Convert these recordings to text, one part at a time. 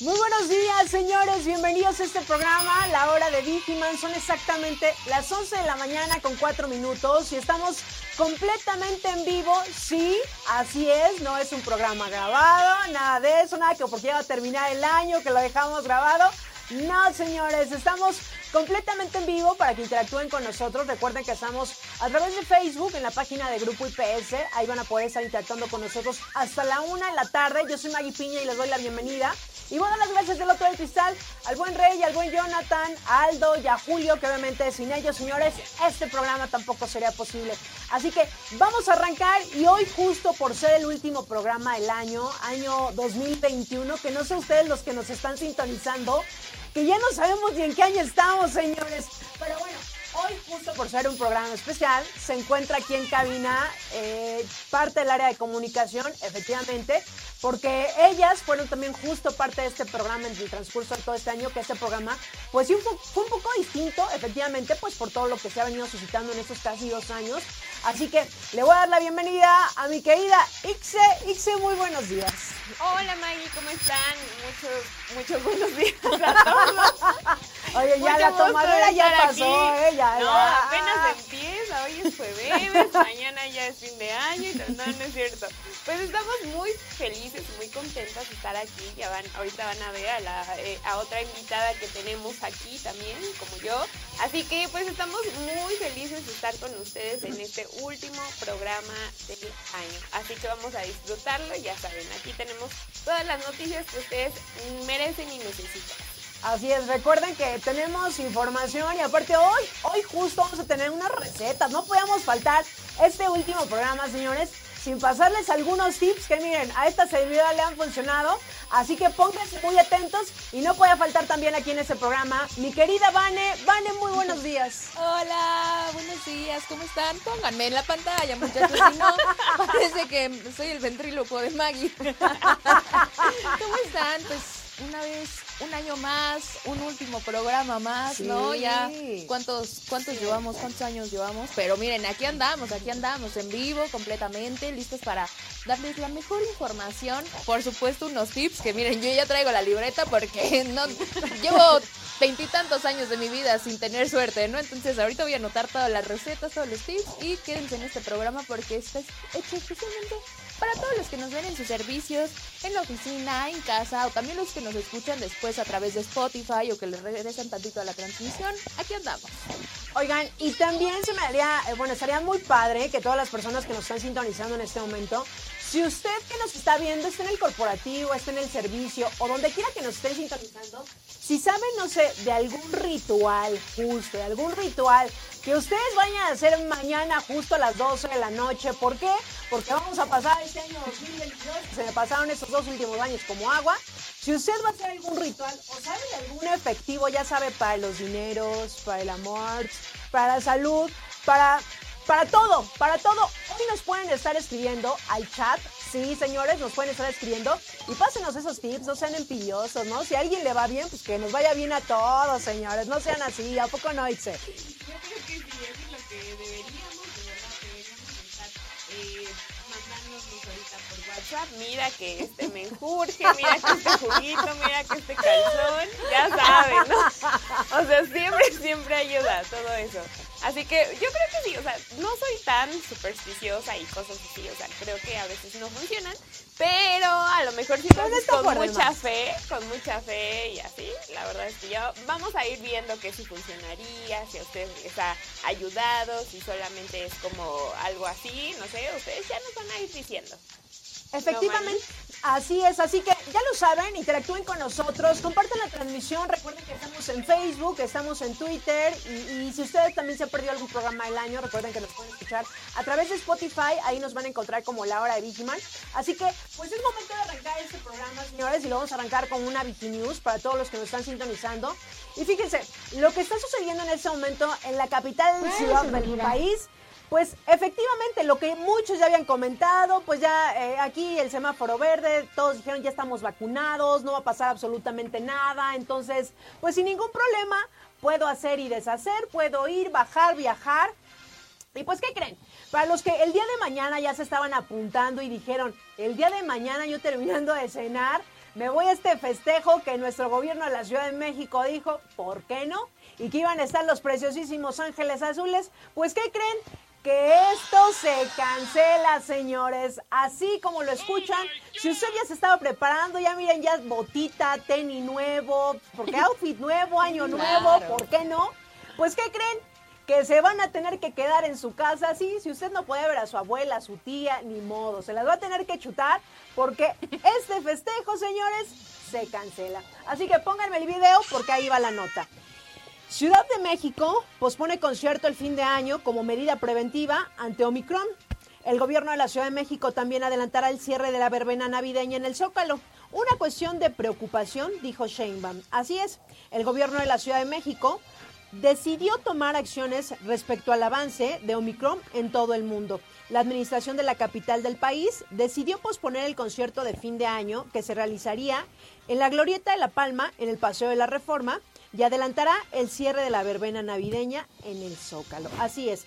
Muy buenos días, señores. Bienvenidos a este programa, La Hora de Vigiman. Son exactamente las 11 de la mañana con 4 minutos y estamos completamente en vivo. Sí, así es. No es un programa grabado, nada de eso, nada que porque ya va a terminar el año, que lo dejamos grabado. No, señores, estamos completamente en vivo para que interactúen con nosotros. Recuerden que estamos a través de Facebook en la página de Grupo IPS. Ahí van a poder estar interactuando con nosotros hasta la una de la tarde. Yo soy Maggie Piña y les doy la bienvenida. Y bueno, las gracias del otro del cristal al buen Rey, al buen Jonathan, a Aldo y a Julio, que obviamente sin ellos, señores, este programa tampoco sería posible. Así que vamos a arrancar y hoy justo por ser el último programa del año, año 2021, que no sé ustedes los que nos están sintonizando, que ya no sabemos ni en qué año estamos, señores. Pero bueno, Hoy, justo por ser un programa especial, se encuentra aquí en cabina eh, parte del área de comunicación, efectivamente, porque ellas fueron también justo parte de este programa en el transcurso de todo este año, que este programa, pues sí, fue un poco distinto, efectivamente, pues por todo lo que se ha venido suscitando en estos casi dos años. Así que le voy a dar la bienvenida a mi querida Ixe. Ixe, muy buenos días. Hola Maggie, ¿cómo están? Muchos, muchos buenos días a todos. Oye, ya la tomadera ya pasó, ¿eh? Ya, no, apenas empieza, hoy es jueves, mañana ya es fin de año, y no, no es cierto. Pues estamos muy felices, muy contentas de estar aquí, ya van, ahorita van a ver a, la, eh, a otra invitada que tenemos aquí también, como yo. Así que pues estamos muy felices de estar con ustedes en este último programa del año. Así que vamos a disfrutarlo, ya saben, aquí tenemos todas las noticias que ustedes merecen y necesitan. Así es, recuerden que tenemos información y aparte hoy, hoy justo vamos a tener unas recetas. No podíamos faltar este último programa, señores, sin pasarles algunos tips que miren, a esta servidora le han funcionado. Así que pónganse muy atentos y no puede faltar también aquí en este programa mi querida Vane. Vane, muy buenos días. Hola, buenos días, ¿cómo están? Pónganme en la pantalla, muchachos, si no, parece que soy el ventríloco de Maggie. ¿Cómo están? Pues una vez un año más, un último programa más, ¿no? Ya, ¿cuántos, cuántos llevamos? ¿Cuántos años llevamos? Pero miren, aquí andamos, aquí andamos, en vivo, completamente, listos para darles la mejor información. Por supuesto, unos tips, que miren, yo ya traigo la libreta porque no llevo veintitantos años de mi vida sin tener suerte, ¿no? Entonces ahorita voy a anotar todas las recetas, todos los tips y quédense en este programa porque está hecho especialmente para todos los que nos ven en sus servicios, en la oficina, en casa o también los que nos escuchan después a través de Spotify o que les regresan tantito a la transmisión, aquí andamos. Oigan, y también se me haría, eh, bueno, estaría muy padre que todas las personas que nos están sintonizando en este momento, si usted que nos está viendo está en el corporativo, está en el servicio o donde quiera que nos estén sintonizando, si saben, no sé, de algún ritual justo, de algún ritual que ustedes vayan a hacer mañana justo a las 12 de la noche, ¿por qué? Porque vamos a pasar este año 2022, se me pasaron estos dos últimos años como agua. Si usted va a hacer algún ritual o sabe de algún efectivo, ya sabe, para los dineros, para el amor, para la salud, para para todo, para todo. Hoy nos pueden estar escribiendo al chat. Sí, señores, nos pueden estar escribiendo. Y pásenos esos tips, no sean empillosos, ¿no? Si a alguien le va bien, pues que nos vaya bien a todos, señores. No sean así, ¿a poco no, Itze? Yo creo que sí, es lo que deberíamos, de verdad, deberíamos estar eh, WhatsApp. Mira que este me enjurge, mira que este juguito, mira que este calzón. Ya saben, ¿no? O sea, siempre, siempre ayuda todo eso. Así que yo creo que sí, o sea, no soy tan supersticiosa y cosas así, o sea, creo que a veces no funcionan, pero a lo mejor sí lo con mucha fe, con mucha fe y así, la verdad es que ya vamos a ir viendo que sí funcionaría, si a ustedes les ha ayudado, si solamente es como algo así, no sé, ustedes ya nos van a ir diciendo. Efectivamente, Así es, así que ya lo saben, interactúen con nosotros, compartan la transmisión, recuerden que estamos en Facebook, estamos en Twitter y, y si ustedes también se han perdido algún programa del año, recuerden que nos pueden escuchar a través de Spotify, ahí nos van a encontrar como la hora de Vigiman. Así que pues es momento de arrancar este programa, señores, y lo vamos a arrancar con una Viginews para todos los que nos están sintonizando. Y fíjense, lo que está sucediendo en este momento en la capital ciudad del país pues efectivamente, lo que muchos ya habían comentado, pues ya eh, aquí el semáforo verde, todos dijeron ya estamos vacunados, no va a pasar absolutamente nada, entonces, pues sin ningún problema, puedo hacer y deshacer, puedo ir, bajar, viajar. Y pues, ¿qué creen? Para los que el día de mañana ya se estaban apuntando y dijeron, el día de mañana yo terminando de cenar, me voy a este festejo que nuestro gobierno de la Ciudad de México dijo, ¿por qué no? Y que iban a estar los preciosísimos ángeles azules, pues ¿qué creen? Que esto se cancela, señores. Así como lo escuchan, si usted ya se estaba preparando, ya miren, ya botita, tenis nuevo, porque outfit nuevo, año nuevo, ¿por qué no? Pues, ¿qué creen? Que se van a tener que quedar en su casa, sí, si usted no puede ver a su abuela, a su tía, ni modo, se las va a tener que chutar, porque este festejo, señores, se cancela. Así que pónganme el video porque ahí va la nota. Ciudad de México pospone concierto el fin de año como medida preventiva ante Omicron. El gobierno de la Ciudad de México también adelantará el cierre de la verbena navideña en el Zócalo. Una cuestión de preocupación, dijo Sheinbaum. Así es, el gobierno de la Ciudad de México decidió tomar acciones respecto al avance de Omicron en todo el mundo. La administración de la capital del país decidió posponer el concierto de fin de año que se realizaría en la Glorieta de La Palma, en el Paseo de la Reforma, y adelantará el cierre de la verbena navideña en el Zócalo. Así es.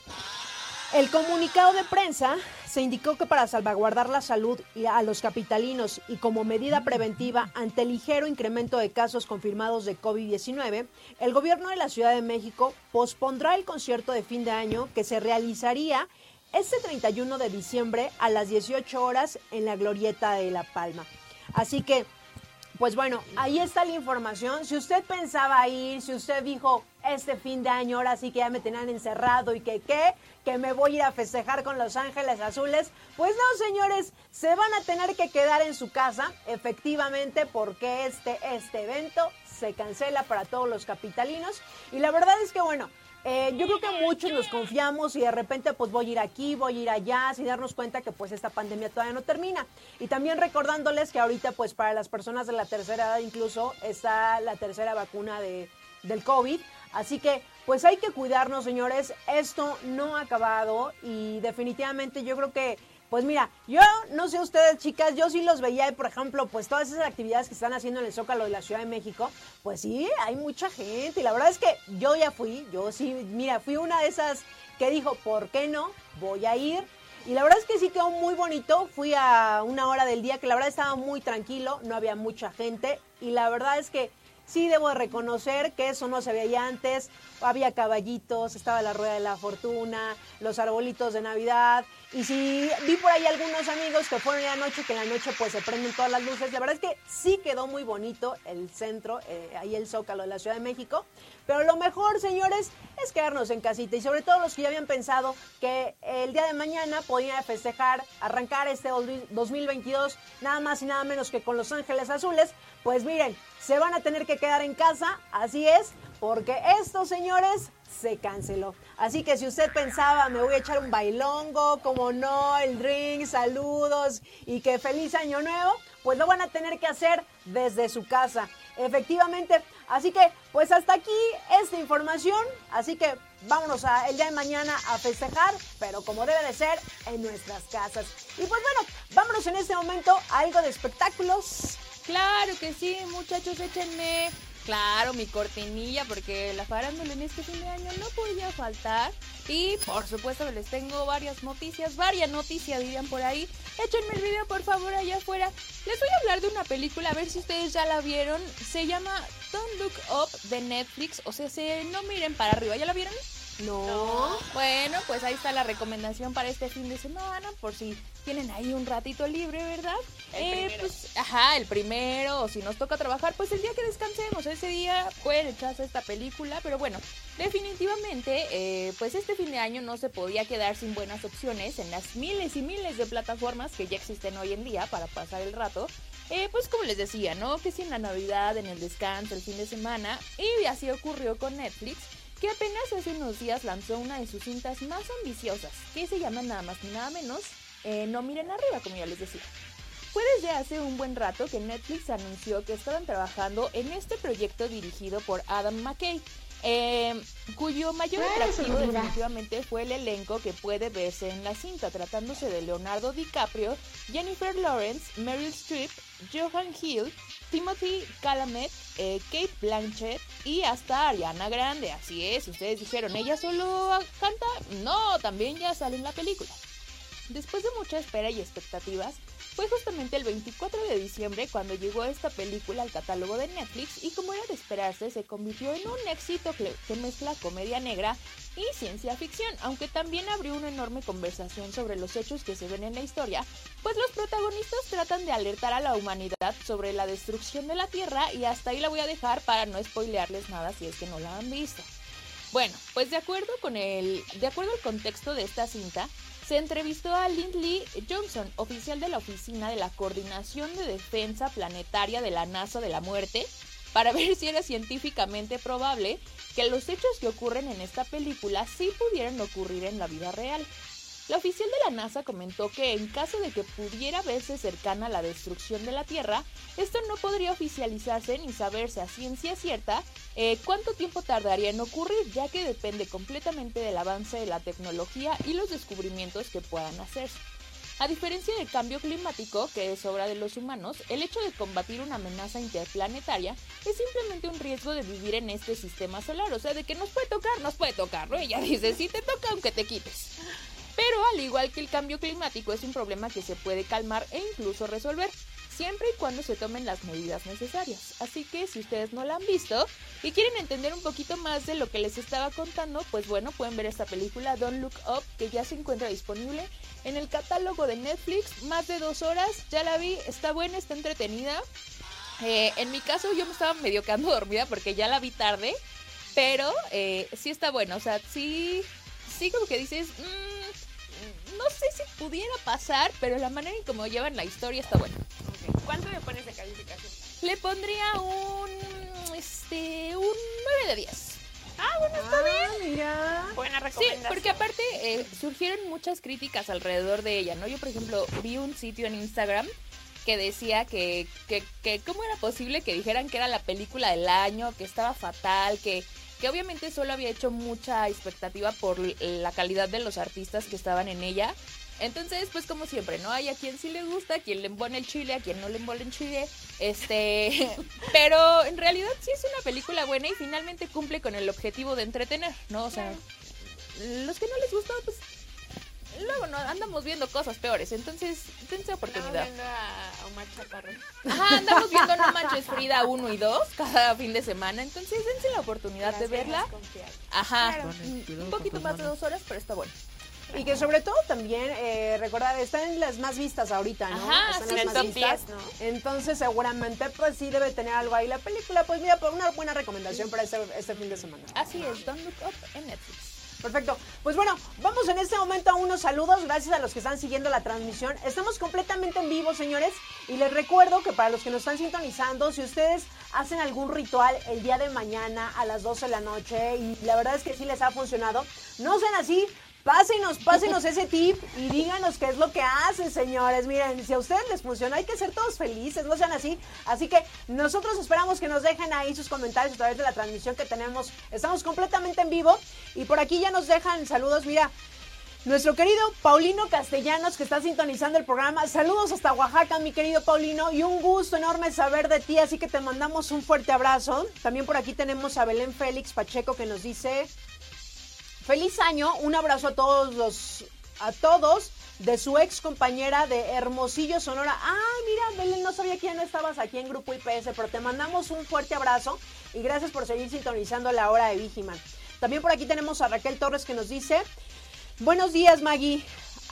El comunicado de prensa se indicó que para salvaguardar la salud a los capitalinos y como medida preventiva ante el ligero incremento de casos confirmados de COVID-19, el gobierno de la Ciudad de México pospondrá el concierto de fin de año que se realizaría este 31 de diciembre a las 18 horas en la Glorieta de La Palma. Así que pues bueno, ahí está la información. Si usted pensaba ir, si usted dijo este fin de año, ahora sí que ya me tenían encerrado y que qué, que me voy a ir a festejar con Los Ángeles Azules, pues no, señores, se van a tener que quedar en su casa, efectivamente, porque este, este evento se cancela para todos los capitalinos. Y la verdad es que, bueno, eh, yo creo que muchos nos confiamos y de repente pues voy a ir aquí, voy a ir allá, sin darnos cuenta que pues esta pandemia todavía no termina. Y también recordándoles que ahorita pues para las personas de la tercera edad incluso está la tercera vacuna de, del COVID. Así que pues hay que cuidarnos señores, esto no ha acabado y definitivamente yo creo que pues mira, yo no sé ustedes, chicas, yo sí los veía, por ejemplo, pues todas esas actividades que están haciendo en el Zócalo de la Ciudad de México, pues sí, hay mucha gente. Y la verdad es que yo ya fui, yo sí, mira, fui una de esas que dijo, ¿por qué no? Voy a ir. Y la verdad es que sí quedó muy bonito. Fui a una hora del día que la verdad estaba muy tranquilo, no había mucha gente. Y la verdad es que sí debo de reconocer que eso no se veía antes. Había caballitos, estaba la rueda de la fortuna, los arbolitos de Navidad. Y si vi por ahí algunos amigos que fueron la noche, que en la noche pues se prenden todas las luces. La verdad es que sí quedó muy bonito el centro, eh, ahí el Zócalo de la Ciudad de México. Pero lo mejor, señores, es quedarnos en casita. Y sobre todo los que ya habían pensado que el día de mañana podían festejar, arrancar este 2022 nada más y nada menos que con Los Ángeles Azules. Pues miren, se van a tener que quedar en casa, así es, porque esto, señores, se canceló. Así que si usted pensaba, me voy a echar un bailongo, como no, el drink, saludos y que feliz año nuevo, pues lo van a tener que hacer desde su casa. Efectivamente, así que pues hasta aquí esta información, así que vámonos a, el día de mañana a festejar, pero como debe de ser, en nuestras casas. Y pues bueno, vámonos en este momento a algo de espectáculos. Claro que sí, muchachos, échenme. Claro, mi cortinilla, porque la farándula en este fin de año no podía faltar. Y por supuesto les tengo varias noticias, varias noticias dirían por ahí. Échenme el video por favor allá afuera. Les voy a hablar de una película, a ver si ustedes ya la vieron. Se llama Don't Look Up de Netflix. O sea, se, no miren para arriba. ¿Ya la vieron? No. Bueno, pues ahí está la recomendación para este fin de semana, por si tienen ahí un ratito libre, ¿verdad? El eh, pues, ajá, el primero, o si nos toca trabajar, pues el día que descansemos, ese día pueden echarse esta película, pero bueno, efectivamente, eh, pues este fin de año no se podía quedar sin buenas opciones en las miles y miles de plataformas que ya existen hoy en día para pasar el rato. Eh, pues como les decía, ¿no? Que si en la Navidad, en el descanso, el fin de semana, y así ocurrió con Netflix, que apenas hace unos días lanzó una de sus cintas más ambiciosas, que se llama nada más ni nada menos eh, No miren arriba, como ya les decía. Fue desde hace un buen rato que Netflix anunció que estaban trabajando en este proyecto dirigido por Adam McKay, eh, cuyo mayor atractivo definitivamente fue el elenco que puede verse en la cinta, tratándose de Leonardo DiCaprio, Jennifer Lawrence, Meryl Streep, Johan Hill, Timothy Chalamet, eh, Kate Blanchett y hasta Ariana Grande. Así es, ustedes dijeron, ¿ella solo canta? No, también ya sale en la película. Después de mucha espera y expectativas, fue justamente el 24 de diciembre cuando llegó esta película al catálogo de Netflix y como era de esperarse se convirtió en un éxito que, mezcla comedia negra y ciencia ficción, aunque también abrió una enorme conversación sobre los hechos que se ven en la historia, pues los protagonistas tratan de alertar a la humanidad sobre la destrucción de la Tierra y hasta ahí la voy a dejar para no spoilearles nada si es que no la han visto. Bueno, pues de acuerdo con el, de acuerdo al contexto de esta cinta, se entrevistó a Lindley Johnson, oficial de la Oficina de la Coordinación de Defensa Planetaria de la NASA de la Muerte, para ver si era científicamente probable que los hechos que ocurren en esta película sí pudieran ocurrir en la vida real. La oficial de la NASA comentó que en caso de que pudiera verse cercana la destrucción de la Tierra, esto no podría oficializarse ni saberse a ciencia cierta eh, cuánto tiempo tardaría en ocurrir, ya que depende completamente del avance de la tecnología y los descubrimientos que puedan hacerse. A diferencia del cambio climático, que es obra de los humanos, el hecho de combatir una amenaza interplanetaria es simplemente un riesgo de vivir en este sistema solar. O sea, de que nos puede tocar, nos puede tocar, ¿no? Ella dice, si te toca, aunque te quites. Pero al igual que el cambio climático es un problema que se puede calmar e incluso resolver, siempre y cuando se tomen las medidas necesarias. Así que si ustedes no la han visto y quieren entender un poquito más de lo que les estaba contando, pues bueno, pueden ver esta película Don't Look Up que ya se encuentra disponible en el catálogo de Netflix, más de dos horas, ya la vi, está buena, está entretenida. Eh, en mi caso yo me estaba medio quedando dormida porque ya la vi tarde, pero eh, sí está buena, o sea, sí, sí como que dices... Mm, sé si pudiera pasar, pero la manera en cómo llevan la historia está buena. ¿Cuánto le pones de calificación? Le pondría un este un 9 de 10. Ah, bueno, está Ah, bien. mira. Buena Sí, recomendación. porque aparte eh, surgieron muchas críticas alrededor de ella, ¿no? Yo, por ejemplo, vi un sitio en Instagram que decía que, que, que cómo era posible que dijeran que era la película del año, que estaba fatal, que, que obviamente solo había hecho mucha expectativa por la calidad de los artistas que estaban en ella. Entonces, pues como siempre, ¿no? Hay a quien sí le gusta, a quien le embona el chile, a quien no le embona el chile. Este, pero en realidad sí es una película buena y finalmente cumple con el objetivo de entretener, ¿no? O sea, los que no les gustó, pues luego no andamos viendo cosas peores, entonces dense oportunidad. viendo a a Omar Chaparro. Ajá, andamos viendo No Manches Frida 1 y 2 cada fin de semana, entonces dense la oportunidad de Las verla. Ajá, Claro. un poquito más de dos horas, pero está bueno. Y que sobre todo también, eh, recordar, están en las más vistas ahorita, ¿no? Ajá, Están sí, En las más vistas. 10, ¿no? Entonces seguramente pues sí debe tener algo ahí la película. Pues mira, por una buena recomendación para este, este fin de semana. Así es, Don't Look Up en Netflix. Perfecto. Pues bueno, vamos en este momento a unos saludos. Gracias a los que están siguiendo la transmisión. Estamos completamente en vivo, señores. Y les recuerdo que para los que nos están sintonizando, si ustedes hacen algún ritual el día de mañana a las 12 de la noche y la verdad es que sí les ha funcionado, no sean así. Pásenos, pásenos ese tip y díganos qué es lo que hacen, señores. Miren, si a ustedes les funciona, hay que ser todos felices, no sean así. Así que nosotros esperamos que nos dejen ahí sus comentarios a través de la transmisión que tenemos. Estamos completamente en vivo y por aquí ya nos dejan saludos. Mira, nuestro querido Paulino Castellanos que está sintonizando el programa. Saludos hasta Oaxaca, mi querido Paulino, y un gusto enorme saber de ti, así que te mandamos un fuerte abrazo. También por aquí tenemos a Belén Félix Pacheco que nos dice feliz año, un abrazo a todos los a todos de su ex compañera de Hermosillo, Sonora. Ay, mira, Belén, no sabía que ya no estabas aquí en Grupo IPS, pero te mandamos un fuerte abrazo y gracias por seguir sintonizando la hora de Vigiman. También por aquí tenemos a Raquel Torres que nos dice, buenos días Maggie,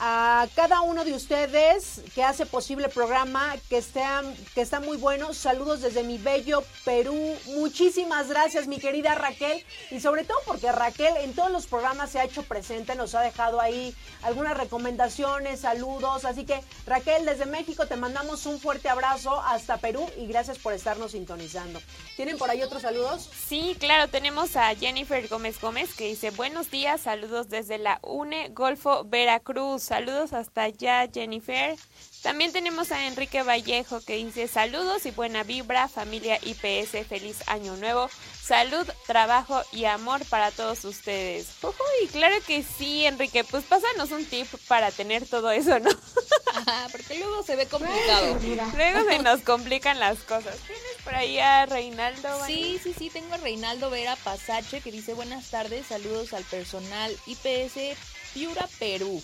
a cada uno de ustedes que hace posible el programa, que, estén, que está muy bueno. Saludos desde mi bello Perú. Muchísimas gracias, mi querida Raquel. Y sobre todo porque Raquel en todos los programas se ha hecho presente, nos ha dejado ahí algunas recomendaciones, saludos. Así que, Raquel, desde México te mandamos un fuerte abrazo hasta Perú y gracias por estarnos sintonizando. ¿Tienen por ahí otros saludos? Sí, claro, tenemos a Jennifer Gómez Gómez que dice buenos días, saludos desde la UNE Golfo Veracruz. Saludos hasta allá, Jennifer. También tenemos a Enrique Vallejo que dice saludos y buena vibra, familia IPS, feliz año nuevo, salud, trabajo y amor para todos ustedes. Uy, claro que sí, Enrique, pues pásanos un tip para tener todo eso, ¿no? Ajá, porque luego se ve complicado. Luego se nos complican las cosas. ¿Tienes por ahí a Reinaldo? Sí, sí, sí, tengo a Reinaldo Vera Pasache que dice buenas tardes, saludos al personal IPS Piura, Perú.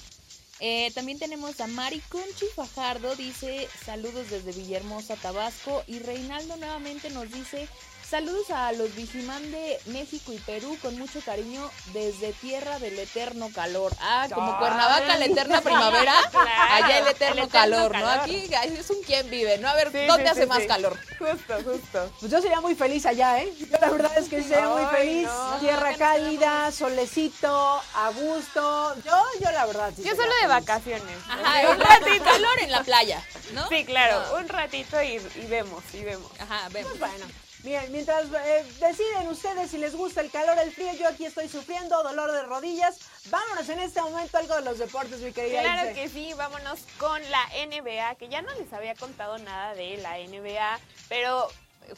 Eh, también tenemos a Mari Conchi Fajardo, dice saludos desde Villahermosa, Tabasco. Y Reinaldo nuevamente nos dice saludos a los Vigimán de México y Perú con mucho cariño desde tierra del eterno calor. Ah, como Ay. Cuernavaca, la eterna primavera, Claro, allá el eterno, el eterno calor, ¿no? Aquí es un quien vive, ¿no? A ver, Sí, ¿dónde sí, hace sí, más sí. calor? Justo, justo. Pues yo sería muy feliz allá, ¿eh? Yo la verdad es que sería muy feliz. no. Tierra No, cálida, solecito, a gusto. Yo, yo la verdad sí Yo solo de feliz. vacaciones. Ajá, un ratito calor en la playa, ¿no? Sí, claro, No. un ratito y, y vemos, y vemos. Ajá, vemos. Pues bueno, miren, mientras eh, deciden ustedes si les gusta el calor o el frío, yo aquí estoy sufriendo dolor de rodillas. Vámonos en este momento algo de los deportes, mi querida Claro Ilse. que sí, vámonos con la NBA, que ya no les había contado nada de la NBA, pero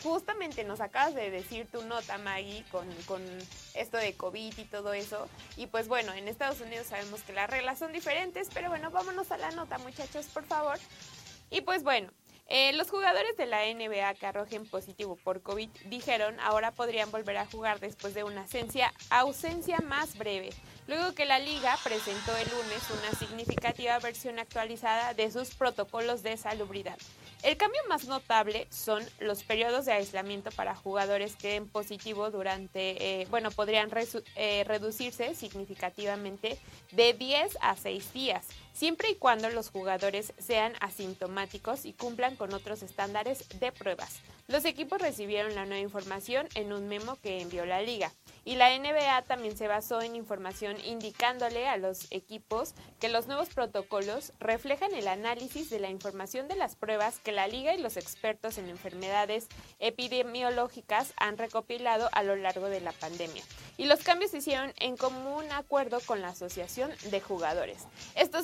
justamente nos acabas de decir tu nota, Maggie, con, con esto de COVID y todo eso. Y pues bueno, en Estados Unidos sabemos que las reglas son diferentes, pero bueno, vámonos a la nota, muchachos, por favor. Y pues bueno, eh, los jugadores de la NBA que arrojen positivo por COVID dijeron ahora podrían volver a jugar después de una ausencia, ausencia más breve, luego que la liga presentó el lunes una significativa versión actualizada de sus protocolos de salubridad. El cambio más notable son los periodos de aislamiento para jugadores que den positivo durante, eh, bueno, podrían eh, reducirse significativamente de 10 a 6 días, siempre y cuando los jugadores sean asintomáticos y cumplan con otros estándares de pruebas. Los equipos recibieron la nueva información en un memo que envió la liga. Y la NBA también se basó en información indicándole a los equipos que los nuevos protocolos reflejan el análisis de la información de las pruebas que la liga y los expertos en enfermedades epidemiológicas han recopilado a lo largo de la pandemia. Y los cambios se hicieron en común acuerdo con la Asociación de Jugadores. Esto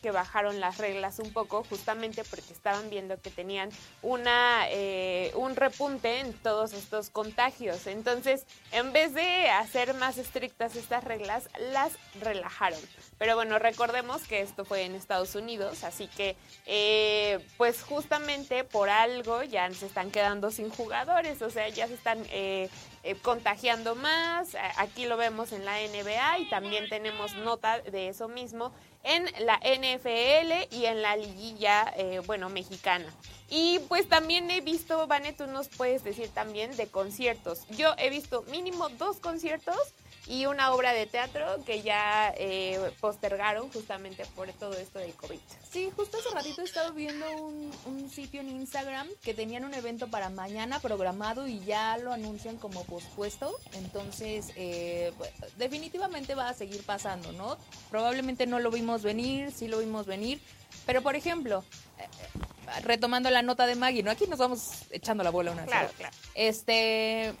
que bajaron las reglas un poco justamente porque estaban viendo que tenían una, eh, un repunte en todos estos contagios. Entonces, en vez de hacer más estrictas estas reglas, las relajaron. Pero bueno, recordemos que esto fue en Estados Unidos, así que eh, pues justamente por algo ya se están quedando sin jugadores, o sea, ya se están eh, eh, contagiando más. Aquí lo vemos en la NBA y también tenemos nota de eso mismo en la NFL y en la liguilla, eh, bueno, mexicana. Y pues también he visto, Vane, tú nos puedes decir también de conciertos. Yo he visto mínimo dos conciertos y una obra de teatro que ya eh, postergaron justamente por todo esto del COVID. Sí, justo hace ratito he estado viendo un, un sitio en Instagram que tenían un evento para mañana programado y ya lo anuncian como pospuesto. Entonces, eh, pues, definitivamente va a seguir pasando, ¿no? Probablemente no lo vimos venir, sí lo vimos venir. Pero, por ejemplo, eh, retomando la nota de Maggie, ¿no? Aquí nos vamos echando la bola una Claro, sola. claro. Este,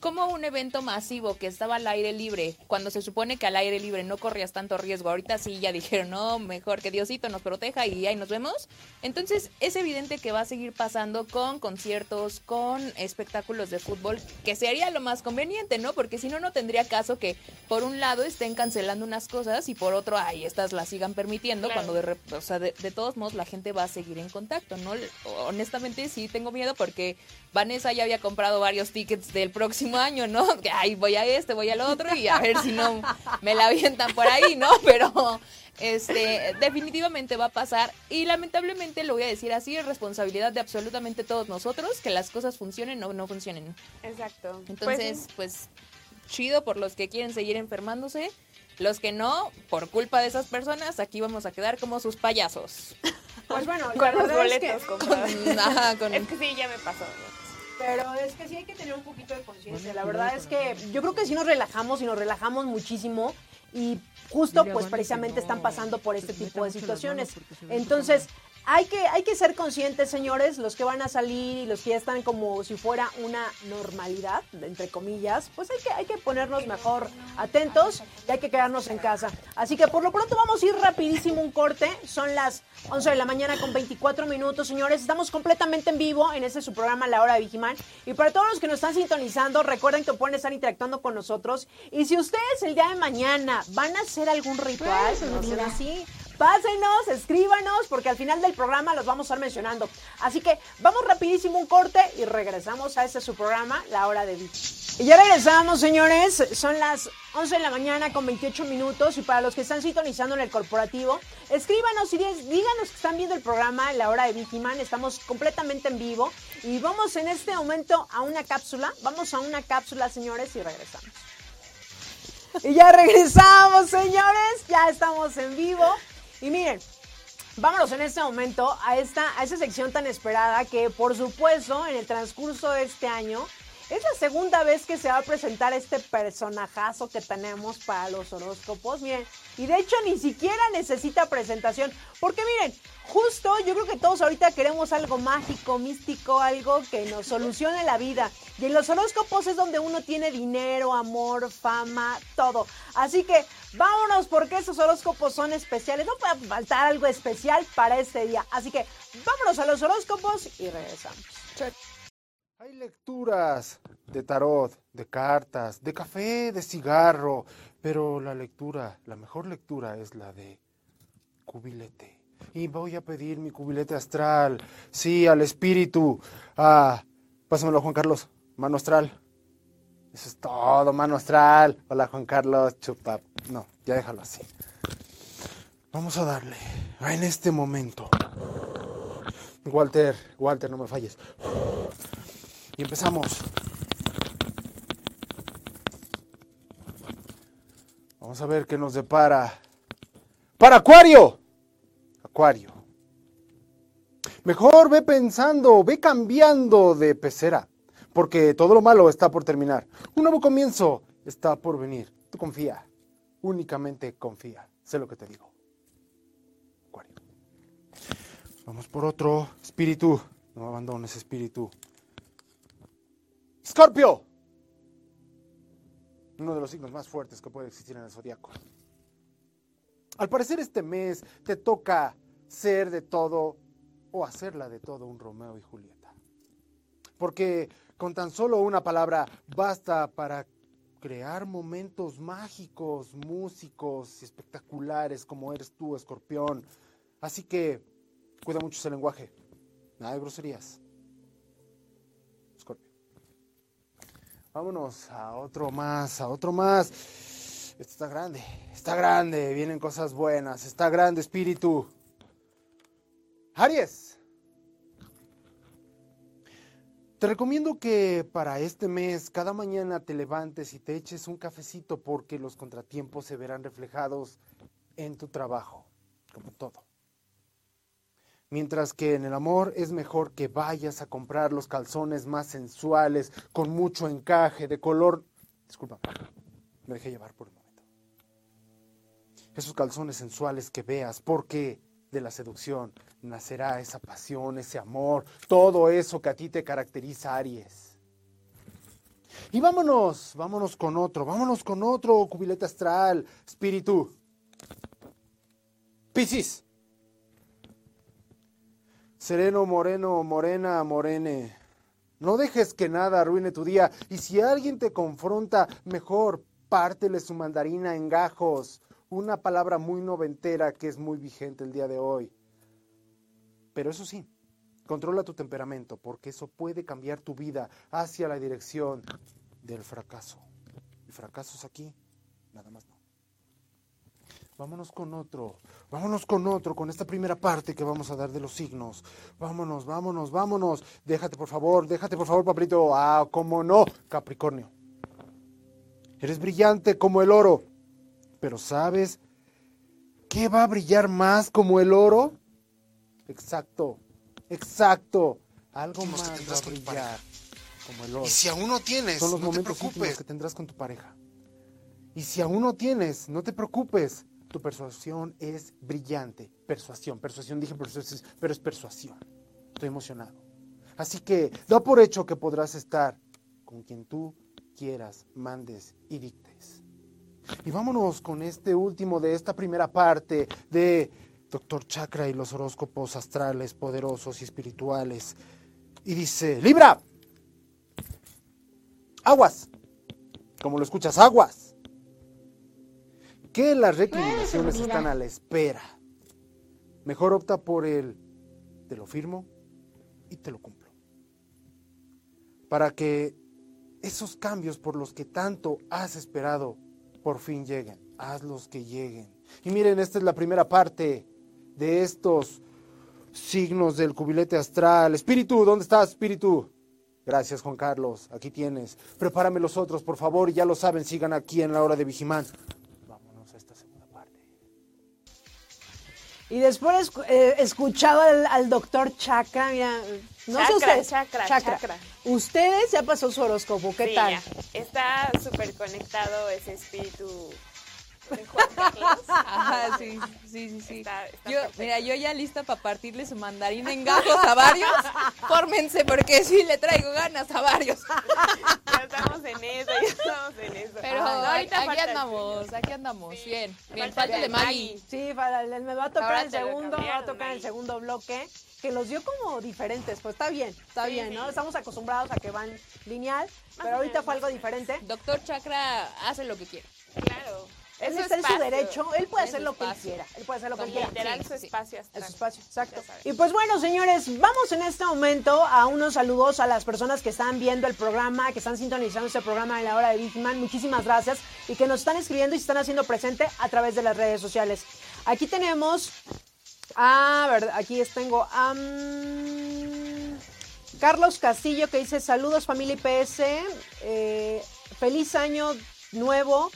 como un evento masivo que estaba al aire libre, cuando se supone que al aire libre no corrías tanto riesgo, ahorita sí ya dijeron, no, mejor que Diosito nos proteja y ahí nos vemos. Entonces es evidente que va a seguir pasando con conciertos, con espectáculos de fútbol, que sería lo más conveniente, ¿no? Porque si no, no tendría caso que por un lado estén cancelando unas cosas y por otro, ay, estas las sigan permitiendo, Claro. cuando de, o sea, de, de todos modos la gente va a seguir en contacto, ¿no? Honestamente sí tengo miedo porque Vanessa ya había comprado varios tickets del próximo año, ¿no? Que ay, voy a este, voy al otro y a ver si no me la avientan por ahí, ¿no? Pero este definitivamente va a pasar y lamentablemente lo voy a decir así, es responsabilidad de absolutamente todos nosotros que las cosas funcionen o no funcionen. Exacto. Pues, Entonces, pues chido por los que quieren seguir enfermándose. Los que no, por culpa de esas personas, aquí vamos a quedar como sus payasos. Pues bueno, Con los verdad es que- boletos comprados. Ajá, con- Es que sí, ya me pasó. Pero es que sí hay que tener un poquito de conciencia. La verdad es que yo creo que sí nos relajamos y nos relajamos muchísimo y justo pues precisamente están pasando por este tipo de situaciones. Entonces, hay que, hay que ser conscientes, señores, los que van a salir y los que ya están como si fuera una normalidad, entre comillas, pues hay que, hay que ponernos mejor atentos y hay que quedarnos en casa. Así que por lo pronto vamos a ir rapidísimo un corte. Son las 11 de la mañana con 24 minutos, señores. Estamos completamente en vivo en este su programa La Hora de Vigiman. Y para todos los que nos están sintonizando, recuerden que pueden estar interactuando con nosotros. Y si ustedes el día de mañana van a hacer algún ritual, no sean así, pásenos, escríbanos, porque al final del programa los vamos a estar mencionando. Así que vamos rapidísimo un corte y regresamos a este su programa, La Hora de Vic. Y ya regresamos, señores. Son las 11 de la mañana con 28 minutos. Y para los que están sintonizando en el corporativo, escríbanos y dí- díganos que están viendo el programa La Hora de Vicky Man. Estamos completamente en vivo. Y vamos en este momento a una cápsula. Vamos a una cápsula, señores, y regresamos. Y ya regresamos, señores. Ya estamos en vivo. Y miren, vámonos en este momento a esta, a sección tan esperada que, por supuesto, en el transcurso de este año, es la segunda vez que se va a presentar este personajazo que tenemos para los horóscopos. Miren, y de hecho ni siquiera necesita presentación. Porque miren, justo yo creo que todos ahorita queremos algo mágico, místico, algo que nos solucione la vida. Y en los horóscopos es donde uno tiene dinero, amor, fama, todo. Así que vámonos porque esos horóscopos son especiales. No puede faltar algo especial para este día. Así que vámonos a los horóscopos y regresamos. Hay lecturas de tarot, de cartas, de café, de cigarro, pero la lectura, la mejor lectura es la de cubilete. Y voy a pedir mi cubilete astral, sí, al espíritu. Ah, pásamelo, Juan Carlos, mano astral. Eso es todo, mano astral. Hola, Juan Carlos, chupa. No, ya déjalo así. Vamos a darle, ah, en este momento. Walter, Walter, no me falles. Y empezamos. Vamos a ver qué nos depara. ¡Para Acuario! Acuario. Mejor ve pensando, ve cambiando de pecera, porque todo lo malo está por terminar. Un nuevo comienzo está por venir. Tú confía, únicamente confía. Sé lo que te digo. Acuario. Vamos por otro. Espíritu. No abandones, espíritu. Escorpio. Uno de los signos más fuertes que puede existir en el zodiaco. Al parecer este mes te toca ser de todo o hacerla de todo un Romeo y Julieta. Porque con tan solo una palabra basta para crear momentos mágicos, músicos, espectaculares como eres tú, escorpión. Así que cuida mucho ese lenguaje. Nada de groserías. Escorpio. Vámonos a otro más, a otro más. Esto está grande, está grande, vienen cosas buenas, está grande espíritu. Aries. Te recomiendo que para este mes cada mañana te levantes y te eches un cafecito porque los contratiempos se verán reflejados en tu trabajo, como todo. Mientras que en el amor es mejor que vayas a comprar los calzones más sensuales, con mucho encaje, de color... Disculpa, me dejé llevar por un momento. Esos calzones sensuales que veas, porque de la seducción nacerá esa pasión, ese amor, todo eso que a ti te caracteriza, Aries. Y vámonos, vámonos con otro, vámonos con otro, cubilete astral, espíritu. Piscis. Sereno, moreno, morena, morene. No dejes que nada arruine tu día. Y si alguien te confronta, mejor pártele su mandarina en gajos. Una palabra muy noventera que es muy vigente el día de hoy. Pero eso sí, controla tu temperamento porque eso puede cambiar tu vida hacia la dirección del fracaso. El fracaso es aquí, nada más no. Vámonos con otro, vámonos con otro, con esta primera parte que vamos a dar de los signos. Vámonos, vámonos, vámonos. Déjate por favor, déjate por favor, papelito. Ah, cómo no, Capricornio. Eres brillante como el oro. Pero ¿sabes qué va a brillar más como el oro? Exacto, exacto. Algo más va a brillar como el oro. Y si aún no tienes, Son los no te momentos íntimos preocupes. que tendrás con tu pareja. Y si aún no tienes, no te preocupes. Tu persuasión es brillante. Persuasión, persuasión, dije persuasión, pero es persuasión. Estoy emocionado. Así que da por hecho que podrás estar con quien tú quieras, mandes y dictes. Y vámonos con este último de esta primera parte de Doctor Chakra y los horóscopos astrales poderosos y espirituales. Y dice, Libra, aguas, como lo escuchas, aguas. Que las reclinaciones están a la espera. Mejor opta por el, te lo firmo y te lo cumplo. Para que esos cambios por los que tanto has esperado por fin lleguen. Hazlos que lleguen. Y miren, esta es la primera parte de estos signos del cubilete astral. Espíritu, ¿dónde estás, espíritu? Gracias, Juan Carlos. Aquí tienes. Prepárame los otros, por favor. Ya lo saben, sigan aquí en la hora de Vigimán. Vámonos a esta segunda parte. Y después eh, escuchado al, al doctor Chakra, mira, no sé Chakra, ustedes, chakra, chakra. Ustedes ya pasó su horóscopo, ¿qué Sí, tal? ya. Está súper conectado ese espíritu de Juan Carlos. Ajá, sí, sí, sí, sí. Está- está yo, mira, yo ya lista para partirle su mandarín en gajos a varios. Fórmense porque sí le traigo ganas a varios. Ya estamos en eso, ya estamos en eso. Pero no, ahorita aquí andamos, aquí andamos. Sí. Bien, bien. Falta de Maggie. Sí, para- me va a tocar Ahora el segundo, me va a tocar el segundo bloque, que los dio como diferentes, pues está bien, está Sí, bien, ¿no? sí. Estamos acostumbrados a que van lineal, pero ahorita menos, fue algo diferente. Doctor Chakra hace lo que quiere. Claro. Él Es está en su espacio. derecho, él puede Es hacer lo que espacio. quiera, él puede hacer lo que quiera. Literal Sí, su sí. espacio Es su espacio, exacto. Y pues bueno, señores, vamos en este momento a unos saludos a las personas que están viendo el programa, que están sintonizando este programa en la hora de Bigman. Muchísimas gracias. Y que nos están escribiendo y se están haciendo presente a través de las redes sociales. Aquí tenemos. Ah, verdad, aquí tengo. a Carlos Castillo que dice saludos familia IPS, eh, feliz año nuevo,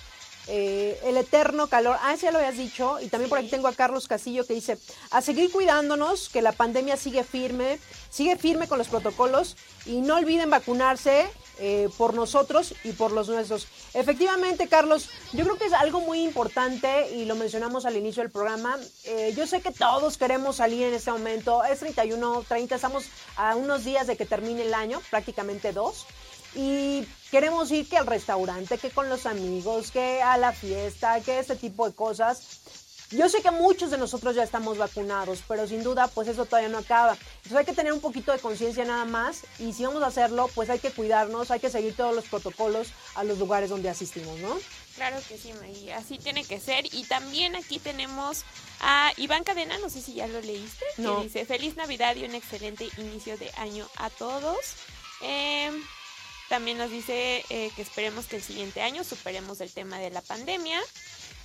eh, el eterno calor. Ah, ese ya lo habías dicho. Y también por aquí tengo a Carlos Castillo que dice a seguir cuidándonos, que la pandemia sigue firme, sigue firme con los protocolos y no olviden vacunarse. Eh, por nosotros y por los nuestros. Efectivamente, Carlos, yo creo que es algo muy importante y lo mencionamos al inicio del programa. Eh, yo sé que todos queremos salir en este momento. Es 31, 30, estamos a unos días de que termine el año, prácticamente dos. Y queremos ir que al restaurante, que con los amigos, que a la fiesta, que este tipo de cosas. Yo sé que muchos de nosotros ya estamos vacunados, pero sin duda, pues eso todavía no acaba. Entonces hay que tener un poquito de conciencia nada más y si vamos a hacerlo, pues hay que cuidarnos, hay que seguir todos los protocolos a los lugares donde asistimos, ¿no? Claro que sí, Maggie. Así tiene que ser. Y también aquí tenemos a Iván Cadena, no sé si ya lo leíste, que No. dice Feliz Navidad y un excelente inicio de año a todos. Em, también nos dice eh, que esperemos que el siguiente año superemos el tema de la pandemia.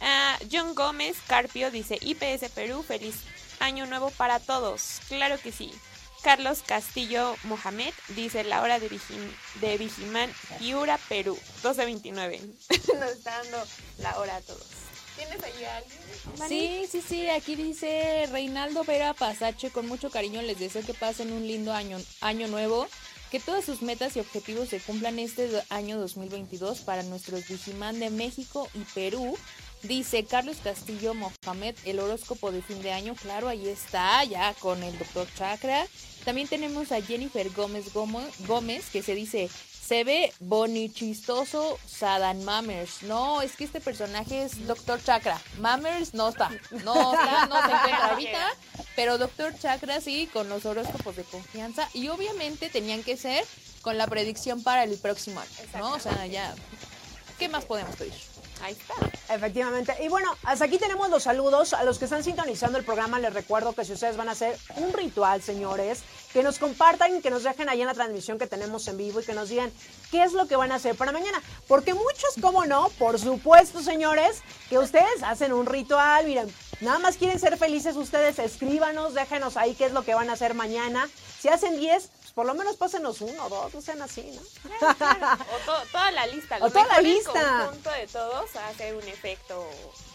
Ah, John Gómez Carpio dice IPS Perú, feliz año nuevo para todos. Claro que sí. Carlos Castillo Mohamed dice la hora de, Vigim- de Vigimán, Piura, Perú, 12.29. Nos está dando la hora a todos. ¿Tienes ahí alguien? Sí, sí, sí, aquí dice Reinaldo Vera Pasache, con mucho cariño les deseo que pasen un lindo año, año nuevo, que todas sus metas y objetivos se cumplan este año 2022 para nuestros Vigimán de México y Perú. Dice Carlos Castillo Mohamed, el horóscopo de fin de año, claro, ahí está, ya con el doctor Chakra. También tenemos a Jennifer Gómez Gómez, Gómez que se dice, se ve bonichistoso Sadan Mammers. No, es que este personaje es Doctor Chakra. Mammers no está. No está, no se encuentra ahorita. Pero Doctor Chakra sí, con los horóscopos de confianza. Y obviamente tenían que ser con la predicción para el próximo año. ¿No? O sea, ya. ¿Qué más podemos pedir? Ahí está. Efectivamente. Y bueno, hasta aquí tenemos los saludos. A los que están sintonizando el programa, les recuerdo que si ustedes van a hacer un ritual, señores, que nos compartan, que nos dejen ahí en la transmisión que tenemos en vivo y que nos digan qué es lo que van a hacer para mañana. Porque muchos, como no, por supuesto, señores, que ustedes hacen un ritual, miren, Nada más quieren ser felices ustedes, escríbanos, déjenos ahí qué es lo que van a hacer mañana. Si hacen 10, pues por lo menos pásenos uno o dos, no sean así, ¿no? O to- toda la lista. O toda la mejor el lista. conjunto de todos hace un efecto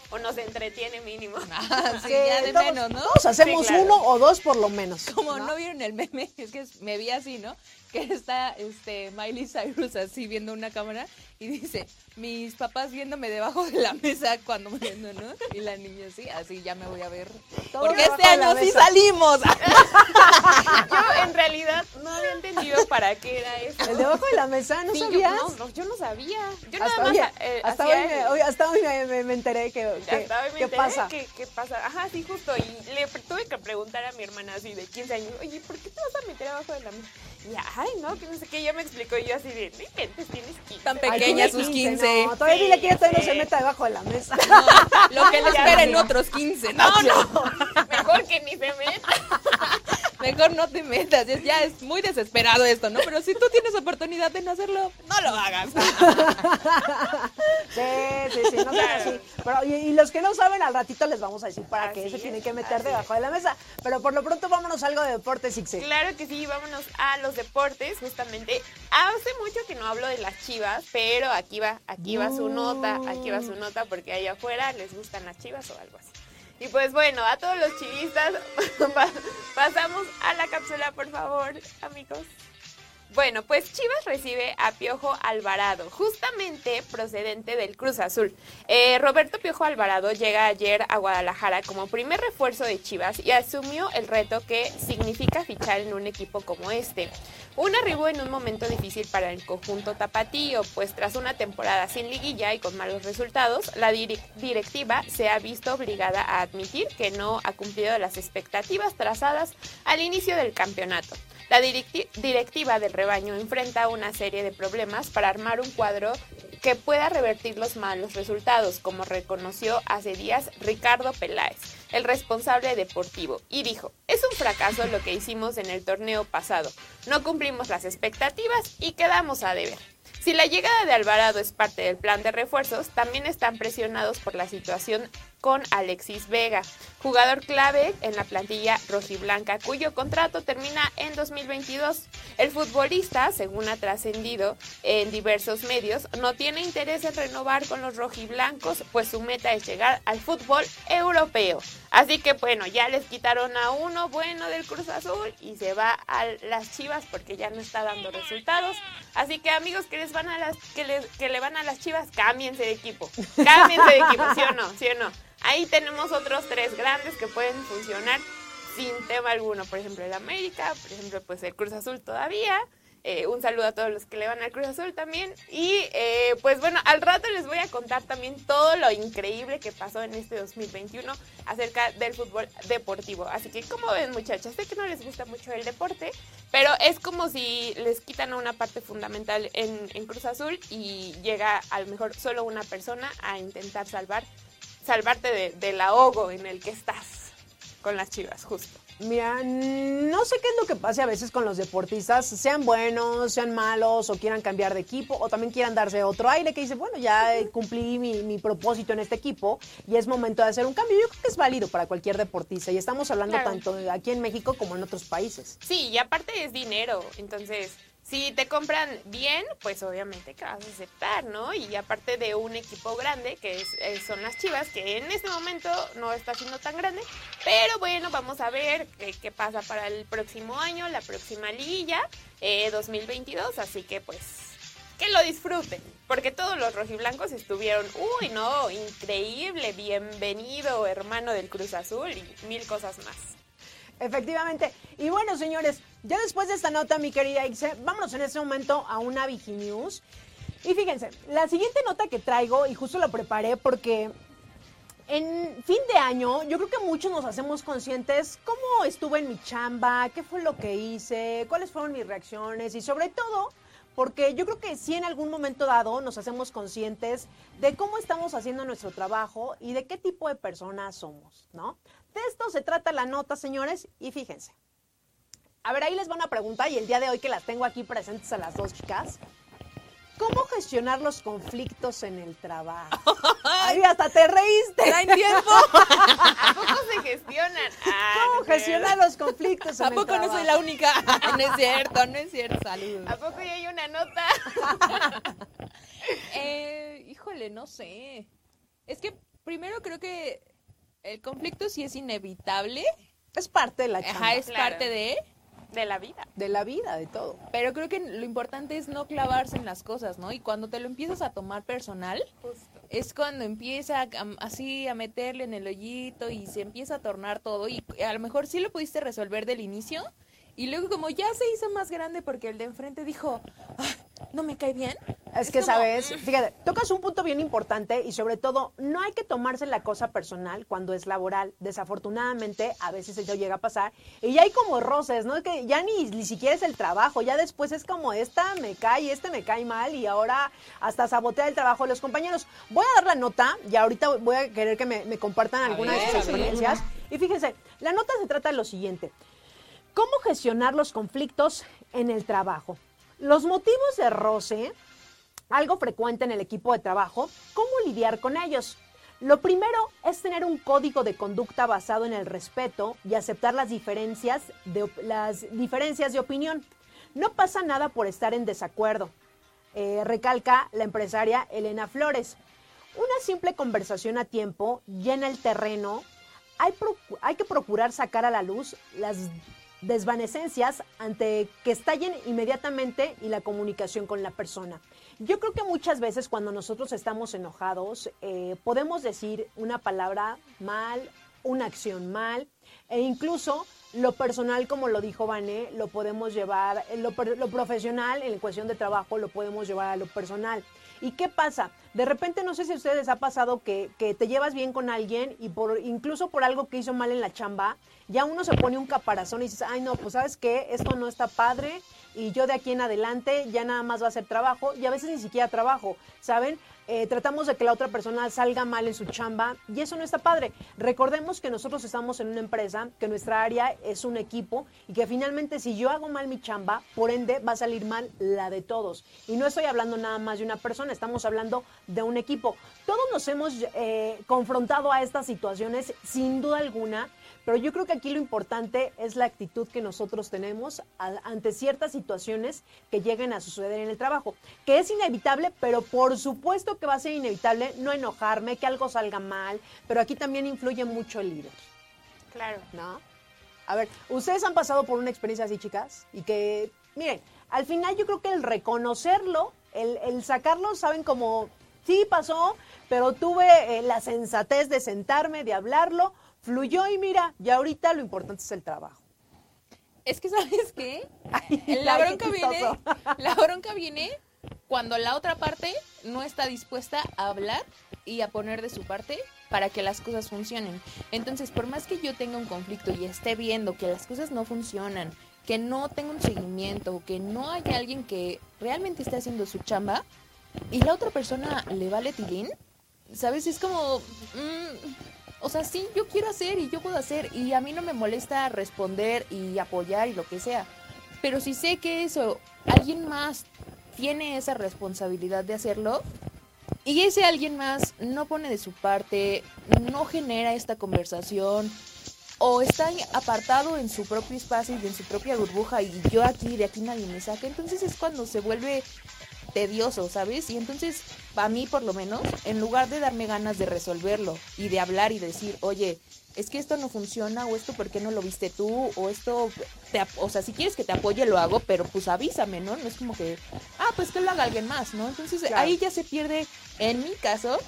o nos entretiene mínimo. Ah, sí, Que ya de todos- menos, ¿no? Todos hacemos Sí, claro. uno o dos por lo menos. Como ¿no? no vieron el meme, es que me vi así, ¿no? Que está este Miley Cyrus así viendo una cámara y dice, mis papás viéndome debajo de la mesa cuando me viendo, ¿no? Y la niña así, así ya me voy a ver. Todo Porque este año sí salimos. Yo en realidad no había entendido para qué era eso. El debajo de la mesa, ¿no Sí, yo, sabías? no, no, yo no sabía. Yo hasta nada hoy, más eh, hasta hoy, me, hoy- hasta hoy me, me- me enteré que, que- hasta hoy me qué enteré pasa. que- ¿Qué pasa? Ajá, sí, justo. Y le tuve que preguntar a mi hermana así de 15 años, oye, ¿por qué te vas a meter abajo de la mesa? Y ay, no, que no sé qué. Ella me explicó y yo así de, no inventes, tienes 15. Tan pequeña tiene sus 15. No, todavía dile que todavía no se meta debajo de la mesa. Lo que le Ya espera en sé. otros 15. No, no. Mejor que ni se meta. Mejor no te metas. es- Ya es muy desesperado esto, ¿no? Pero si tú tienes oportunidad de no hacerlo, no lo hagas. Sí, sí, sí, no sean así. Pero, y, y los que no saben, al ratito les vamos a decir para qué se es, tienen que meter debajo de la mesa. Pero por lo pronto vámonos a algo de deportes, Ixi. Claro que sí, vámonos a los deportes, justamente. Hace mucho que no hablo de las chivas, pero aquí va, aquí va su nota, aquí va su nota, porque allá afuera les gustan las chivas o algo así. Y pues bueno, a todos los chivistas, pa- pasamos a la cápsula, por favor, amigos. Bueno, pues Chivas recibe a Piojo Alvarado, justamente procedente del Cruz Azul. Eh, Roberto Piojo Alvarado llega ayer a Guadalajara como primer refuerzo de Chivas y asumió el reto que significa fichar en un equipo como este. Un arribo en un momento difícil para el conjunto tapatío, pues tras una temporada sin liguilla y con malos resultados, la directiva se ha visto obligada a admitir que no ha cumplido las expectativas trazadas al inicio del campeonato. La directi- directiva del rebaño enfrenta una serie de problemas para armar un cuadro que pueda revertir los malos resultados, como reconoció hace días Ricardo Peláez, el responsable deportivo, y dijo, es un fracaso lo que hicimos en el torneo pasado, no cumplimos las expectativas y quedamos a deber. Si la llegada de Alvarado es parte del plan de refuerzos, también están presionados por la situación con Alexis Vega, jugador clave en la plantilla rojiblanca, cuyo contrato termina en 2022. El futbolista, según ha trascendido en diversos medios, no tiene interés en renovar con los rojiblancos, pues su meta es llegar al fútbol europeo. Así que bueno, ya les quitaron a uno bueno del Cruz Azul y se va a las Chivas porque ya no está dando resultados. Así que amigos que les van a las que, les- que le van a las Chivas, cámbiense de equipo. Cámbiense de equipo, ¿sí o no? ¿Sí o no? Ahí tenemos otros tres grandes que pueden funcionar sin tema alguno. Por ejemplo, el América, por ejemplo, pues el Cruz Azul todavía. Eh, un saludo a todos los que le van al Cruz Azul también. Y eh, pues bueno, al rato les voy a contar también todo lo increíble que pasó en este 2021 acerca del fútbol deportivo. Así que como ven muchachas, sé que no les gusta mucho el deporte, pero es como si les quitan una parte fundamental en, en Cruz Azul y llega a lo mejor solo una persona a intentar salvar, salvarte de- del ahogo en el que estás con las chivas, justo. Mira, no sé qué es lo que pasa a veces con los deportistas, sean buenos, sean malos, o quieran cambiar de equipo, o también quieran darse otro aire, que dice, bueno, ya eh, cumplí mi, mi propósito en este equipo y es momento de hacer un cambio. Yo creo que es válido para cualquier deportista y estamos hablando Claro. tanto aquí en México como en otros países. Sí, y aparte es dinero, entonces si te compran bien, pues obviamente que vas a aceptar, ¿no? Y aparte de un equipo grande, que es- eh, son las Chivas, que en este momento no está siendo tan grande, pero bueno, vamos a ver qué, pasa para el próximo año, la próxima liguilla, eh, 2022, así que pues que lo disfruten, porque todos los rojiblancos estuvieron, uy, no, increíble, bienvenido, hermano del Cruz Azul y mil cosas más. Efectivamente. Y bueno, señores, ya después de esta nota, mi querida Ixe, vámonos en este momento a una Viginews. Y fíjense, la siguiente nota que traigo, y justo la preparé porque en fin de año, yo creo que muchos nos hacemos conscientes cómo estuve en mi chamba, qué fue lo que hice, cuáles fueron mis reacciones y sobre todo porque yo creo que sí en algún momento dado nos hacemos conscientes de cómo estamos haciendo nuestro trabajo y de qué tipo de personas somos, ¿no? De esto se trata la nota, señores, y fíjense. A ver, ahí les va una pregunta y el día de hoy que las tengo aquí presentes a las dos chicas. ¿Cómo gestionar los conflictos en el trabajo? Ay, hasta te reíste. ¿Traen tiempo? ¿A gestionan? Ah, ¿Cómo no gestionar los conflictos? en ¿A el poco no soy trabajo? la única? no es cierto, no es cierto. Saludos. ¿A poco ya hay una nota? Eh, híjole, no sé. Es que primero creo que el conflicto sí es inevitable. Es parte de la chamba, Ajá, es claro. parte de. De la vida. de la vida, de todo. Pero creo que lo importante es no clavarse en las cosas, ¿no? Y cuando te lo empiezas a tomar personal, es cuando empieza a- así a meterle en el hoyito y se empieza a tornar todo. Y a lo mejor sí lo pudiste resolver del inicio. Y luego como ya se hizo más grande porque el de enfrente dijo, "Ah, no me cae bien. Es que, como, ¿sabes? Fíjate, tocas un punto bien importante y sobre todo, no hay que tomarse la cosa personal cuando es laboral. Desafortunadamente, a veces eso llega a pasar. Y ya hay como roces, ¿no? Que ya ni, ni siquiera es el trabajo, ya después es como esta me cae, este me cae mal y ahora hasta sabotea el trabajo de los compañeros. Voy a dar la nota y ahorita voy a querer que me, me compartan algunas de sus experiencias. Y fíjense, la nota se trata de lo siguiente. ¿Cómo gestionar los conflictos en el trabajo? Los motivos de roce, algo frecuente en el equipo de trabajo, ¿cómo lidiar con ellos? Lo primero es tener un código de conducta basado en el respeto y aceptar las diferencias de, las diferencias de opinión. No pasa nada por estar en desacuerdo, eh, recalca la empresaria Elena Flores. Una simple conversación a tiempo llena el terreno. Hay, hay que procurar sacar a la luz las desvanecencias ante que estallen inmediatamente y la comunicación con la persona. Yo creo que muchas veces cuando nosotros estamos enojados eh, podemos decir una palabra mal, una acción mal e incluso lo personal, como lo dijo Vané, lo podemos llevar, lo, lo profesional en cuestión de trabajo lo podemos llevar a lo personal. ¿Y qué pasa? De repente, no sé si a ustedes ha pasado que, que te llevas bien con alguien y por incluso por algo que hizo mal en la chamba, ya uno se pone un caparazón y dices, ay no, pues sabes qué, esto no está padre y yo de aquí en adelante ya nada más va a ser trabajo y a veces ni siquiera trabajo, ¿saben? Eh, tratamos de que la otra persona salga mal en su chamba y eso no está padre. Recordemos que nosotros estamos en una empresa, que nuestra área es un equipo y que finalmente si yo hago mal mi chamba, por ende va a salir mal la de todos. Y no estoy hablando nada más de una persona, estamos hablando de un equipo. Todos nos hemos eh, confrontado a estas situaciones sin duda alguna. Pero yo creo que aquí lo importante es la actitud que nosotros tenemos a- ante ciertas situaciones que lleguen a suceder en el trabajo, que es inevitable, pero por supuesto que va a ser inevitable no enojarme, que algo salga mal, pero aquí también influye mucho el líder, Claro. ¿no? A ver, ¿ustedes han pasado por una experiencia así, chicas? Y que, miren, al final yo creo que el reconocerlo, el, el sacarlo, saben como, sí pasó, pero tuve eh, la sensatez de sentarme, de hablarlo, fluyó y mira, y ahorita lo importante es el trabajo. Es que, ¿sabes qué? Ay, La bronca viene, la bronca viene cuando la otra parte no está dispuesta a hablar y a poner de su parte para que las cosas funcionen. Entonces, por más que yo tenga un conflicto y esté viendo que las cosas no funcionan, que no tenga un seguimiento, que no haya alguien que realmente esté haciendo su chamba y la otra persona le vale tilín, ¿sabes? Es como, mm, o sea, sí, yo quiero hacer y yo puedo hacer y a mí no me molesta responder y apoyar y lo que sea. Pero si sé que eso, alguien más tiene esa responsabilidad de hacerlo y ese alguien más no pone de su parte, no genera esta conversación o está apartado en su propio espacio y en su propia burbuja y yo aquí, de aquí nadie me saca, entonces es cuando se vuelve tedioso, ¿sabes? Y entonces, a mí por lo menos, en lugar de darme ganas de resolverlo y de hablar y decir, oye, es que esto no funciona, o esto, ¿por qué no lo viste tú? O esto, te o sea, si quieres que te apoye, lo hago, pero pues avísame, ¿no? No es como que, ah, pues que lo haga alguien más, ¿no? Entonces Claro. ahí ya se pierde, en mi caso,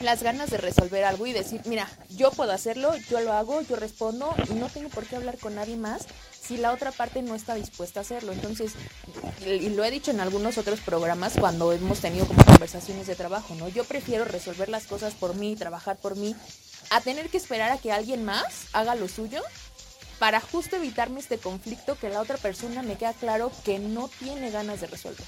las ganas de resolver algo y decir, mira, yo puedo hacerlo, yo lo hago, yo respondo y no tengo por qué hablar con nadie más si la otra parte no está dispuesta a hacerlo. Entonces, y lo he dicho en algunos otros programas cuando hemos tenido como conversaciones de trabajo, ¿no? Yo prefiero resolver las cosas por mí, trabajar por mí, a tener que esperar a que alguien más haga lo suyo para justo evitarme este conflicto que la otra persona me queda claro que no tiene ganas de resolver.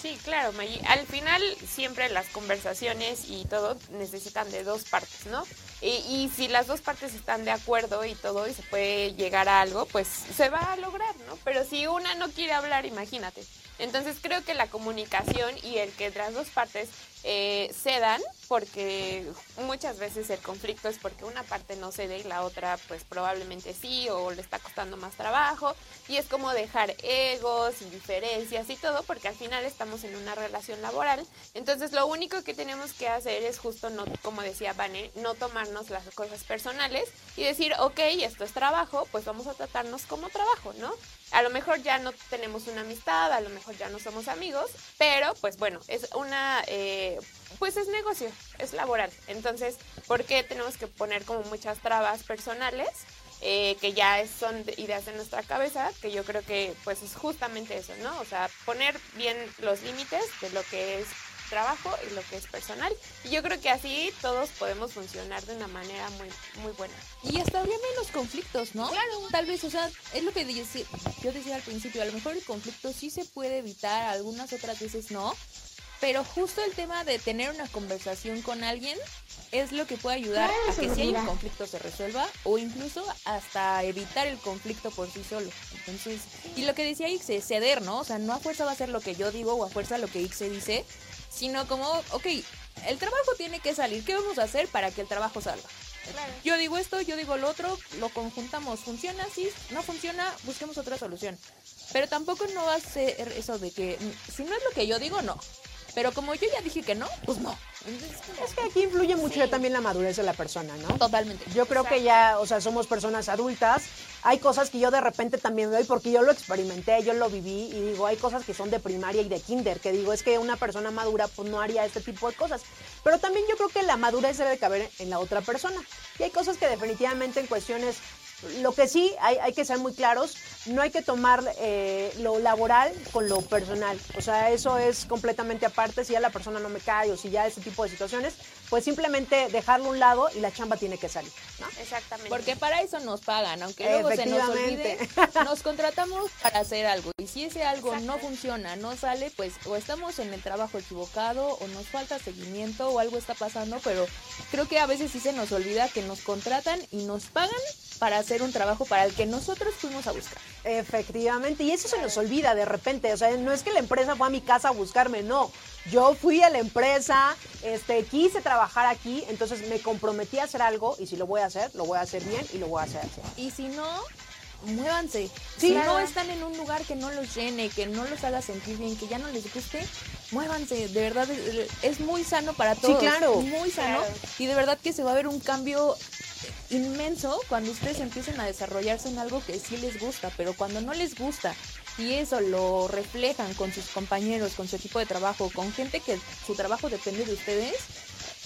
Sí, claro, Maggie. Al final siempre las conversaciones y todo necesitan de dos partes, ¿no? Y, y si las dos partes están de acuerdo y todo y se puede llegar a algo, pues se va a lograr, ¿no? Pero si una no quiere hablar, imagínate. Entonces creo que la comunicación y el que las dos partes eh, cedan porque muchas veces el conflicto es porque una parte no cede y la otra pues probablemente sí o le está costando más trabajo y es como dejar egos y diferencias y todo porque al final estamos en una relación laboral. Entonces lo único que tenemos que hacer es justo no, como decía Vane, no tomarnos las cosas personales y decir, ok, esto es trabajo, pues vamos a tratarnos como trabajo, ¿no? A lo mejor ya no tenemos una amistad, a lo mejor ya no somos amigos, pero pues bueno, es una, eh, pues es negocio, es laboral. Entonces, ¿por qué tenemos que poner como muchas trabas personales? eh, que ya son de- ideas de nuestra cabeza, que yo creo que pues es justamente eso, ¿no? O sea, poner bien los límites de lo que es trabajo y lo que es personal. Y yo creo que así todos podemos funcionar de una manera muy, muy buena. Y hasta habría menos conflictos, ¿no? Claro. Tal vez, o sea, es lo que yo decía al principio, a lo mejor el conflicto sí se puede evitar, algunas otras veces no, pero justo el tema de tener una conversación con alguien es lo que puede ayudar Claro, a que si hay un conflicto se resuelva o incluso hasta evitar el conflicto por sí solo. Entonces, y lo que decía Ixe, ceder, ¿no? O sea, no a fuerza va a ser lo que yo digo o a fuerza lo que Ixe dice, sino como, ok, el trabajo tiene que salir, ¿qué vamos a hacer para que el trabajo salga? Yo digo esto, yo digo lo otro, lo conjuntamos, funciona, sí, no funciona, busquemos otra solución. Pero tampoco no va a ser eso de que si no es lo que yo digo, no. Pero como yo ya dije que no, pues no. Es que aquí influye mucho también la madurez de la persona, ¿no? Totalmente. Yo creo que ya, o sea, somos personas adultas. Hay cosas que yo de repente también veo porque yo lo experimenté, yo lo viví y digo, hay cosas que son de primaria y de kinder, que digo, es que una persona madura pues no haría este tipo de cosas. Pero también yo creo que la madurez debe de caber en la otra persona. Y hay cosas que definitivamente en cuestiones, lo que sí hay, hay que ser muy claros, no hay que tomar eh, lo laboral con lo personal. O sea, eso es completamente aparte. Si ya la persona no me cae o si ya ese tipo de situaciones, pues simplemente dejarlo a un lado y la chamba tiene que salir. ¿no? Exactamente. Porque para eso nos pagan, aunque luego se nos olvide, nos contratamos para hacer algo. Y si ese algo no funciona, no sale, pues o estamos en el trabajo equivocado o nos falta seguimiento o algo está pasando, pero creo que a veces sí se nos olvida que nos contratan y nos pagan para hacer un trabajo para el que nosotros fuimos a buscar. Efectivamente, y eso se nos olvida de repente, o sea, no es que la empresa fue a mi casa a buscarme, no. Yo fui a la empresa, este, quise trabajar aquí, entonces me comprometí a hacer algo y si lo voy a hacer, lo voy a hacer bien y lo voy a hacer así. Y si no, muévanse. Sí, si claro. no están en un lugar que no los llene, que no los haga sentir bien, que ya no les guste, muévanse. De verdad, es- es muy sano para todos. claro. Muy sano. Claro. Y de verdad que se va a ver un cambio inmenso cuando ustedes empiecen a desarrollarse en algo que sí les gusta, pero cuando no les gusta y eso lo reflejan con sus compañeros, con su equipo de trabajo, con gente que su trabajo depende de ustedes,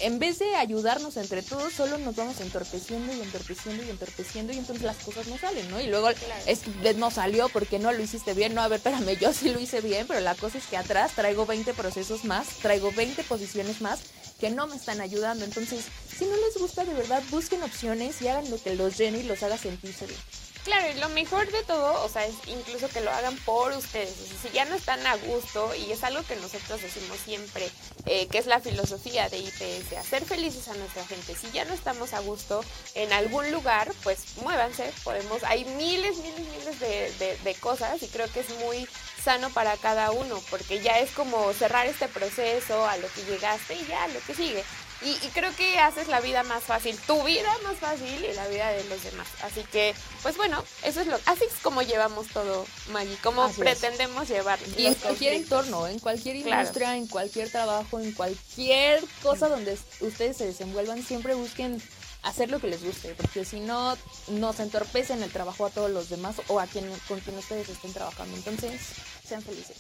en vez de ayudarnos entre todos, solo nos vamos entorpeciendo y entorpeciendo y entorpeciendo y entonces las cosas no salen, ¿no? Y luego es no salió porque no lo hiciste bien, no, a ver, espérame, yo sí lo hice bien, pero la cosa es que atrás traigo 20 procesos más, traigo 20 posiciones más que no me están ayudando, entonces si no les gusta de verdad, busquen opciones y hagan lo que los llene y los haga sentirse bien. Claro, y lo mejor de todo, o sea, es incluso que lo hagan por ustedes. O sea, si ya no están a gusto, y es algo que nosotros decimos siempre, eh, que es la filosofía de IPS, hacer felices a nuestra gente. Si ya no estamos a gusto en algún lugar, pues muévanse, podemos, hay miles, miles, miles de, de- de cosas y creo que es muy sano para cada uno, porque ya es como cerrar este proceso a lo que llegaste y ya, lo que sigue. Y, y creo que haces la vida más fácil, tu vida más fácil y la vida de los demás. Así que, pues bueno, eso es lo, así es como llevamos todo, Maggie, como Así pretendemos llevar. Y en cualquier entorno, en cualquier Claro. industria, en cualquier trabajo, en cualquier cosa donde es- ustedes se desenvuelvan, siempre busquen hacer lo que les guste, porque si no, nos entorpecen el trabajo a todos los demás o a quien con quien ustedes estén trabajando. Entonces, sean felices.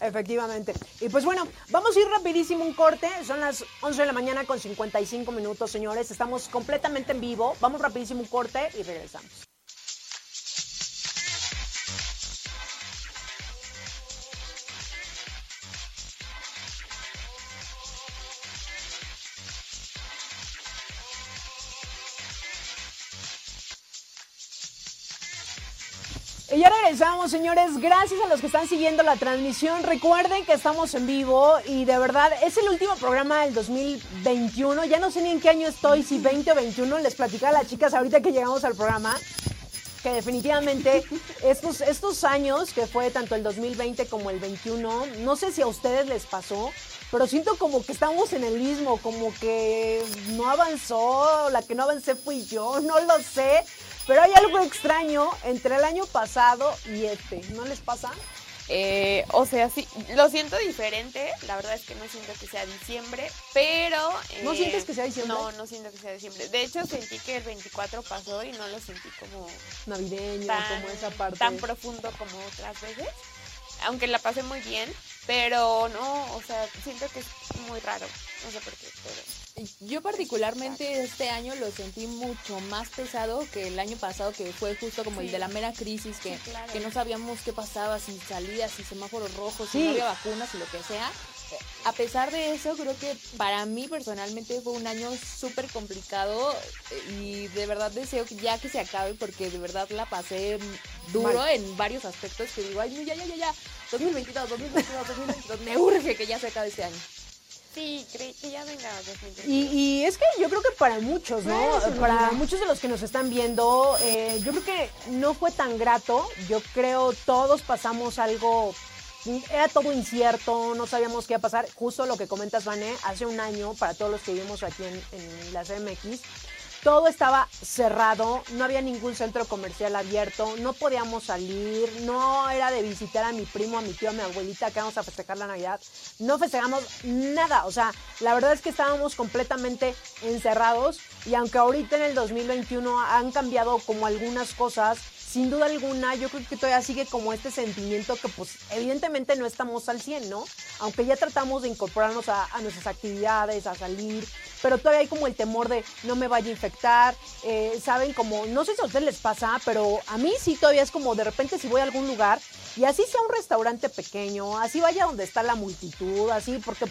Efectivamente. Y pues bueno, vamos a ir rapidísimo un corte. Son las 11 de la mañana con 55 minutos, señores. Estamos completamente en vivo. Vamos rapidísimo un corte y regresamos. Ya regresamos, señores. Gracias a los que están siguiendo la transmisión. Recuerden que estamos en vivo y de verdad es el último programa del 2021. Ya no sé ni en qué año estoy, si 20 o 21. Les platicaba a las chicas ahorita que llegamos al programa que definitivamente estos, estos años, que fue tanto el 2020 como el 21, no sé si a ustedes les pasó, pero siento como que estamos en el mismo, como que no avanzó, la que no avancé fui yo, no lo sé, pero hay algo extraño entre el año pasado y este, ¿no les pasa? Eh, o sea, sí, lo siento diferente. La verdad es que no siento que sea diciembre, pero. ¿No eh, sientes que sea diciembre? No, no siento que sea diciembre. De hecho, sentí que el 24 pasó y no lo sentí como Navideño, tan, como esa parte. tan profundo como otras veces. Aunque la pasé muy bien, pero no, o sea, siento que es muy raro. No sé por qué, pero. Yo particularmente este año lo sentí mucho más pesado que el año pasado, que fue justo como el de la mera crisis, que, Sí, claro. que no sabíamos qué pasaba, si salías, si semáforos rojos, si Sí. no había vacunas y lo que sea. A pesar de eso, creo que para mí personalmente fue un año súper complicado y de verdad deseo que ya que se acabe porque de verdad la pasé duro Mal. en varios aspectos que digo, ay, ya, ya, ya, ya, 2022, 2022, 2022, me urge que ya se acabe este año. Sí, creí que ya venga 2021. Y, y es que yo creo que para muchos, ¿no? Para muchos de los que nos están viendo, eh, yo creo que no fue tan grato. Yo creo todos pasamos algo, era todo incierto, no sabíamos qué iba a pasar. Justo lo que comentas, Vané, hace un año, para todos los que vivimos aquí en, en la CMX, todo estaba cerrado, no había ningún centro comercial abierto, no podíamos salir, no era de visitar a mi primo, a mi tío, a mi abuelita que vamos a festejar la Navidad, no festejamos nada, o sea, la verdad es que estábamos completamente encerrados y aunque ahorita en el 2021 han cambiado como algunas cosas, sin duda alguna yo creo que todavía sigue como este sentimiento que pues evidentemente no estamos al 100, ¿no? Aunque ya tratamos de incorporarnos a, nuestras actividades, a salir, pero todavía hay como el temor de no me vaya a infectar, eh, saben como, no sé si a ustedes les pasa, pero a mí sí todavía es como de repente si voy a algún lugar y así sea un restaurante pequeño, así vaya donde está la multitud, así, porque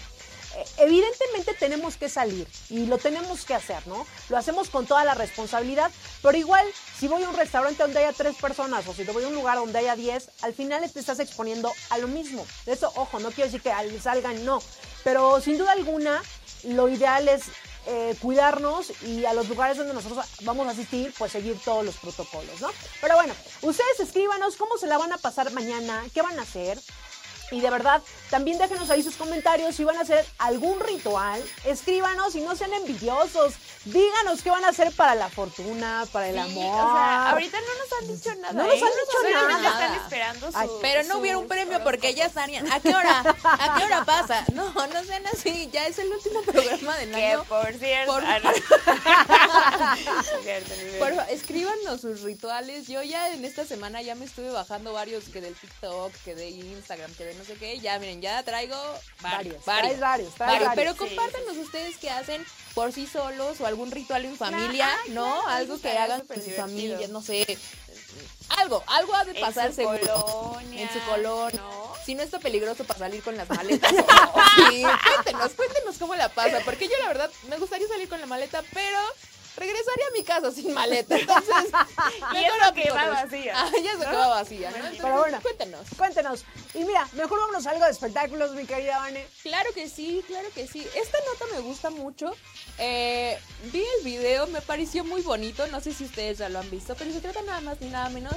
evidentemente tenemos que salir y lo tenemos que hacer, ¿no? Lo hacemos con toda la responsabilidad, pero igual si voy a un restaurante donde haya tres personas o si voy a un lugar donde haya diez, al final te estás exponiendo a lo mismo. De eso, ojo, no quiero decir que al- salgan, no, pero sin duda alguna lo ideal es eh, cuidarnos y a los lugares donde nosotros vamos a asistir, pues seguir todos los protocolos, ¿no? Pero bueno, ustedes escríbanos cómo se la van a pasar mañana, qué van a hacer. Y de verdad, también déjenos ahí sus comentarios si van a hacer algún ritual. Escríbanos y no sean envidiosos. Díganos qué van a hacer para la fortuna, para el Sí, amor. O sea, ahorita no nos han dicho nada. No nos ¿eh? han dicho nada. están esperando su, Ay, Pero no su hubiera un premio porque ya estarían. ¿A qué hora? ¿A qué hora pasa? No, no sean así. Ya es el último programa del Que año. por cierto. Por- ah. Por favor, escríbanos sus rituales. Yo ya en esta semana ya me estuve bajando varios que del TikTok, que de Instagram, que de no sé qué. Ya miren, ya traigo varios. Varios, varios, varios. varios. Pero Sí, compártanos ustedes qué hacen por sí solos o algún ritual en familia, ah, ¿no? claro, algo que hagan con sus familias, no sé. Algo, algo ha de En pasar su seguro. colonia, en su colonia. ¿no? Si no está peligroso para salir con las maletas. o- o- sí, cuéntenos, cuéntenos cómo la pasa. Porque yo la verdad me gustaría salir con la maleta, pero regresaría a mi casa sin maleta. Entonces, Y eso que va vacía, Ah, ya eso ¿no? que va vacía, ¿no? Entonces, Pero bueno. cuéntenos. Cuéntenos. Y mira, mejor vámonos a algo de espectáculos, mi querida Vane. Claro que sí, claro que sí. Esta nota me gusta mucho. Eh, vi el video, me pareció muy bonito. No sé si ustedes ya lo han visto, pero se trata nada más ni nada menos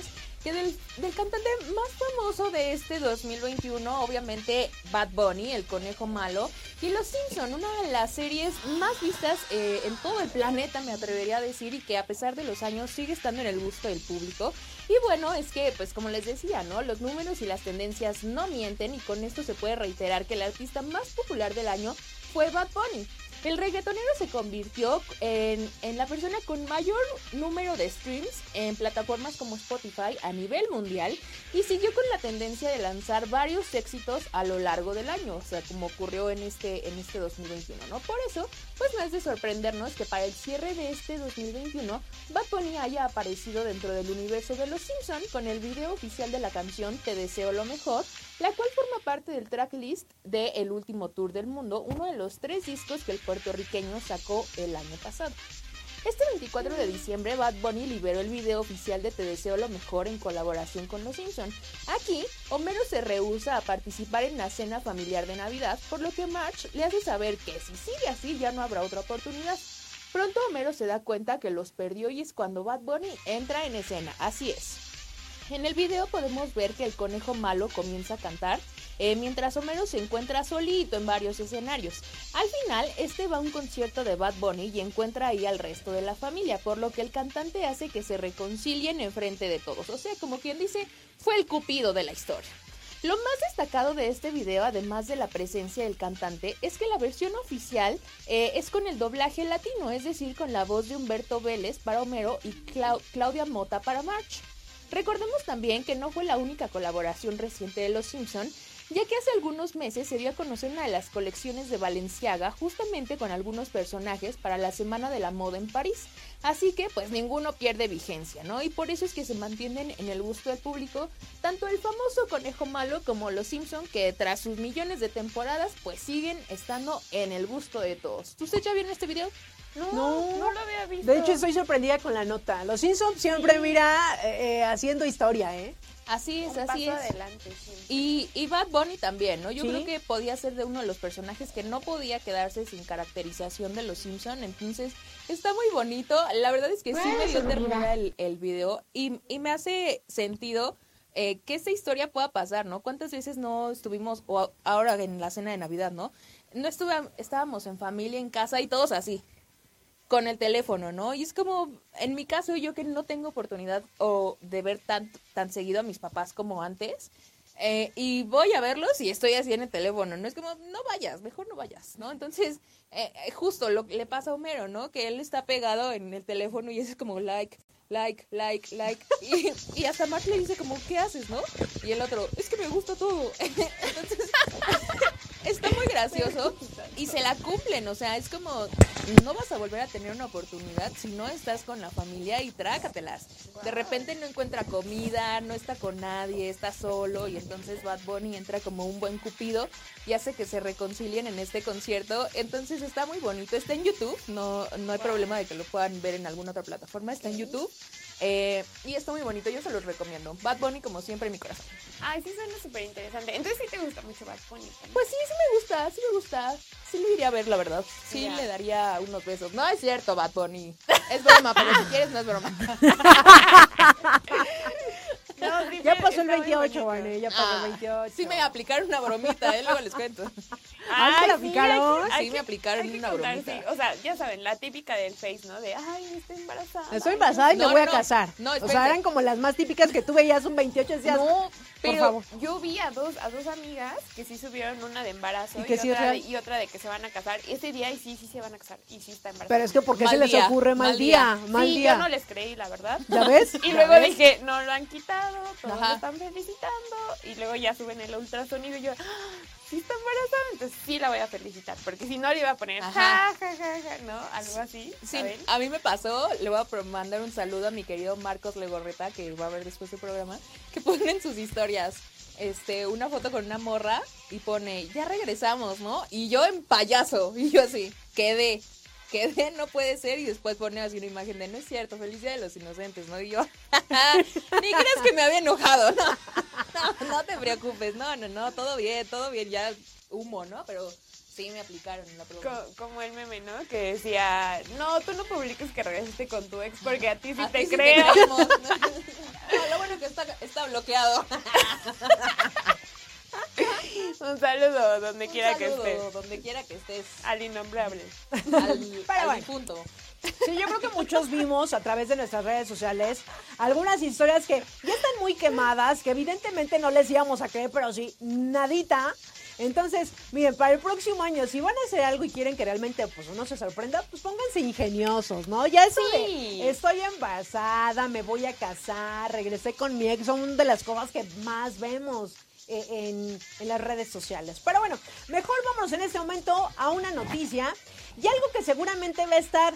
del cantante más famoso de este 2021, obviamente Bad Bunny, el conejo malo, y Los Simpson, una de las series más vistas eh, en todo el planeta, me atrevería a decir, y que a pesar de los años sigue estando en el gusto del público. Y bueno, es que, pues como les decía, ¿no? Los números y las tendencias no mienten, y con esto se puede reiterar que el artista más popular del año fue Bad Bunny. El reggaetonero se convirtió en, en la persona con mayor número de streams en plataformas como Spotify a nivel mundial y siguió con la tendencia de lanzar varios éxitos a lo largo del año, o sea, como ocurrió en este, en este 2021, ¿no? Por eso, pues no es de sorprendernos que para el cierre de este 2021, Bad Bunny haya aparecido dentro del universo de Los Simpson con el video oficial de la canción Te deseo lo mejor, la cual forma parte del tracklist de El último tour del mundo, uno de los tres discos que el puertorriqueño sacó el año pasado. Este 24 de diciembre, Bad Bunny liberó el video oficial de Te deseo lo mejor en colaboración con Los Simpson. Aquí, Homero se rehúsa a participar en la cena familiar de Navidad, por lo que Marge le hace saber que si sigue así ya no habrá otra oportunidad. Pronto Homero se da cuenta que los perdió y es cuando Bad Bunny entra en escena. Así es. En el video podemos ver que el conejo malo comienza a cantar eh, mientras Homero se encuentra solito en varios escenarios. Al final, este va a un concierto de Bad Bunny y encuentra ahí al resto de la familia, por lo que el cantante hace que se reconcilien en frente de todos. O sea, como quien dice, fue el cupido de la historia. Lo más destacado de este video, además de la presencia del cantante, es que la versión oficial eh, es con el doblaje latino, es decir, con la voz de Humberto Vélez para Homero y Clau- Claudia Mota para March. Recordemos también que no fue la única colaboración reciente de Los Simpson, ya que hace algunos meses se dio a conocer una de las colecciones de Valenciaga justamente con algunos personajes para la Semana de la Moda en París. Así que pues ninguno pierde vigencia, ¿no? Y por eso es que se mantienen en el gusto del público tanto el famoso conejo malo como los Simpson que tras sus millones de temporadas pues siguen estando en el gusto de todos. ¿Ustedes ya vieron este video? No, No. no, lo había visto. De hecho, estoy sorprendida con la nota. Los Simpsons siempre, mira, eh, eh, haciendo historia, ¿eh? Así es, Un así paso es. adelante, sí. Y, y Bad Bunny también, ¿no? Yo Sí. creo que podía ser de uno de los personajes que no podía quedarse sin caracterización de los Simpson, entonces está muy bonito. La verdad es que sí me dio ternura el, el video y, y me hace sentido eh, que esta historia pueda pasar, ¿no? ¿Cuántas veces no estuvimos, o ahora en la cena de Navidad, ¿no? No estuve, estábamos en familia, en casa y todos así con el teléfono, ¿no? Y es como, en mi caso, yo que no tengo oportunidad o de ver tan, tan seguido a mis papás como antes, eh, y voy a verlos y estoy así en el teléfono, ¿no? Es como, no vayas, mejor no vayas, ¿no? Entonces, eh, eh, justo lo le pasa a Homero, ¿no? Que él está pegado en el teléfono y es como like, like, like, like. Y, y hasta Mark le dice como, ¿qué haces, no? Y el otro, es que me gusta todo. Entonces, está muy gracioso y se la cumplen, o sea, es como no vas a volver a tener una oportunidad si no estás con la familia y trácatelas. De repente no encuentra comida, no está con nadie, está solo y entonces Bad Bunny entra como un buen cupido y hace que se reconcilien en este concierto. Entonces está muy bonito, está en YouTube, no, no hay problema de que lo puedan ver en alguna otra plataforma, está en YouTube. Eh, y está muy bonito, yo se los recomiendo. Bad Bunny como siempre en mi corazón. Ay, sí suena súper interesante. Entonces sí te gusta mucho Bad Bunny. también. Pues sí, sí me gusta, sí me gusta. Sí lo iría a ver, la verdad. Sí Ya. le daría unos besos. No es cierto, Bad Bunny. Es broma, pero si quieres no es broma. No, sí, Ya pasó el está muy 28, bonito. Vane, ya pasó Ah, el 28. Sí me aplicaron una bromita, ¿eh? luego les cuento. Ah, ¿te la sí, aplicaron? hay que- hay Sí, me aplicaron hay que una contar, bromita. sí. O sea, ya saben, la típica del Face, ¿no? De, ay, estoy embarazada. Estoy embarazada y No, me voy a no, casar. no, o sea, eran como las más típicas que tú veías un 28 y decías, No, Por pero favor. yo vi a dos, a dos amigas que sí subieron una de embarazo ¿Y otra de, y otra de que se van a casar. Ese día y sí, sí se van a casar y sí está embarazada. pero es que ¿por qué Mal se les ocurre mal, mal día? día. Mal sí, día. yo no les creí, la verdad. ¿Ya ves? Y ¿Ya luego ves? dije, no lo han quitado, todos Ajá. lo están felicitando. Y luego ya suben el ultrasonido y yo, "Ah, sí está embarazada. Entonces sí la voy a felicitar, porque si no le iba a poner, ja, ja, ja, ja, ¿no? Algo así, Sí, ¿saben? a mí me pasó, le voy a mandar un saludo a mi querido Marcos Legorreta, que va a ver después del programa, que pone en sus historias este, una foto con una morra y pone, ya regresamos, ¿no? Y yo en payaso, y yo así, quedé, quedé, no puede ser, y después pone así una imagen de, no es cierto, feliz día de los inocentes, ¿no? Y yo, ni crees que me había enojado, no, no, no te preocupes, no, no, no, todo bien, todo bien, ya humo, ¿no? Pero sí me aplicaron la pregunta. Co- como el meme, ¿no? Que decía, no, tú no publiques que regresaste con tu ex porque a ti sí A te ti sí creo. creemos. No, lo bueno que está, está bloqueado. Un saludo donde Un quiera saludo, que estés. Donde quiera que estés. Al innombrable. Al, al bueno. difunto. Sí, yo creo que muchos vimos a través de nuestras redes sociales algunas historias que ya están muy quemadas, que evidentemente no les íbamos a creer, pero sí, nadita. Entonces, miren, para el próximo año, si van a hacer algo y quieren que realmente pues uno se sorprenda, pues pónganse ingeniosos, ¿no? Ya eso Sí. de estoy embarazada, me voy a casar, regresé con mi ex, son de las cosas que más vemos en, en las redes sociales. Pero bueno, mejor vamos en este momento a una noticia y algo que seguramente va a estar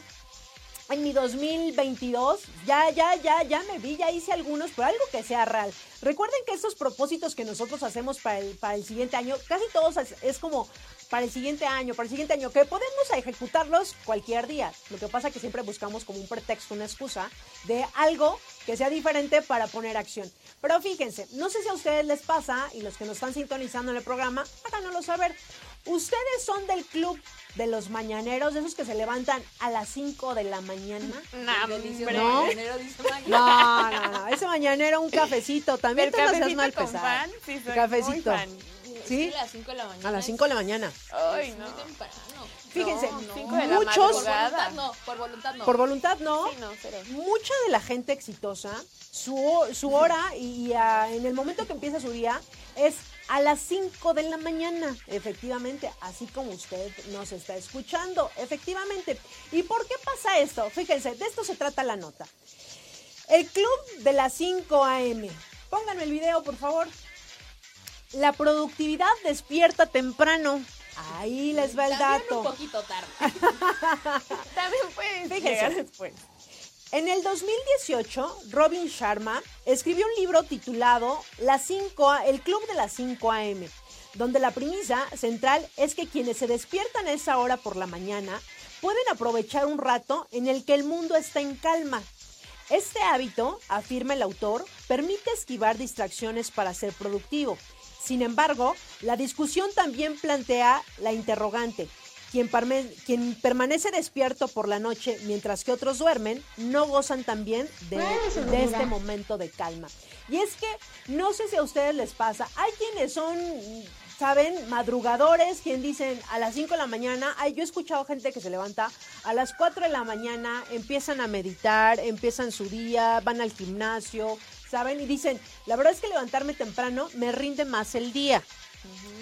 en mi 2022, ya, ya, ya, ya me vi, ya hice algunos, pero algo que sea real. Recuerden que estos propósitos que nosotros hacemos para el, para el siguiente año, casi todos es, es como para el siguiente año, para el siguiente año, que podemos ejecutarlos cualquier día. Lo que pasa es que siempre buscamos como un pretexto, una excusa de algo que sea diferente para poner acción. Pero fíjense, no sé si a ustedes les pasa y los que nos están sintonizando en el programa, háganoslo saber. ¿Ustedes son del club de los mañaneros, de esos que se levantan a las 5 de la mañana? No, Delicioso hombre. ¿No? mañanero, dice Maggie. No, no, no. Ese mañanero, un cafecito. También El te lo cafecito mal con pesado. pan, sí, soy Cafecito. muy fan. ¿Sí? A las 5 de la mañana. A las es- 5 de la mañana. Ay, es no. muy temprano. Fíjense, No, la muchos- Por voluntad no, por voluntad no. Por voluntad, no. Sí, no, cero. Mucha de la gente exitosa, su, su hora y, y, ah, en el momento que empieza su día es a las 5 de la mañana, efectivamente, así como usted nos está escuchando, efectivamente. ¿Y por qué pasa esto? Fíjense, de esto se trata la nota. El club de las 5 a.m. Pónganme el video, por favor. La productividad despierta temprano. Ahí les va el También dato. un poquito tarde. También Fíjense. llegar después. En el 2018, Robin Sharma escribió un libro titulado Las 5 A- El Club de las 5 AM, donde la premisa central es que quienes se despiertan a esa hora por la mañana pueden aprovechar un rato en el que el mundo está en calma. Este hábito, afirma el autor, permite esquivar distracciones para ser productivo. Sin embargo, la discusión también plantea la interrogante. Quien, parme- quien permanece despierto por la noche mientras que otros duermen, no gozan también de, de este momento de calma. Y es que no sé si a ustedes les pasa, hay quienes son, saben, madrugadores, quien dicen a las 5 de la mañana, ay, yo he escuchado gente que se levanta a las 4 de la mañana, empiezan a meditar, empiezan su día, van al gimnasio, ¿saben? Y dicen, la verdad es que levantarme temprano me rinde más el día.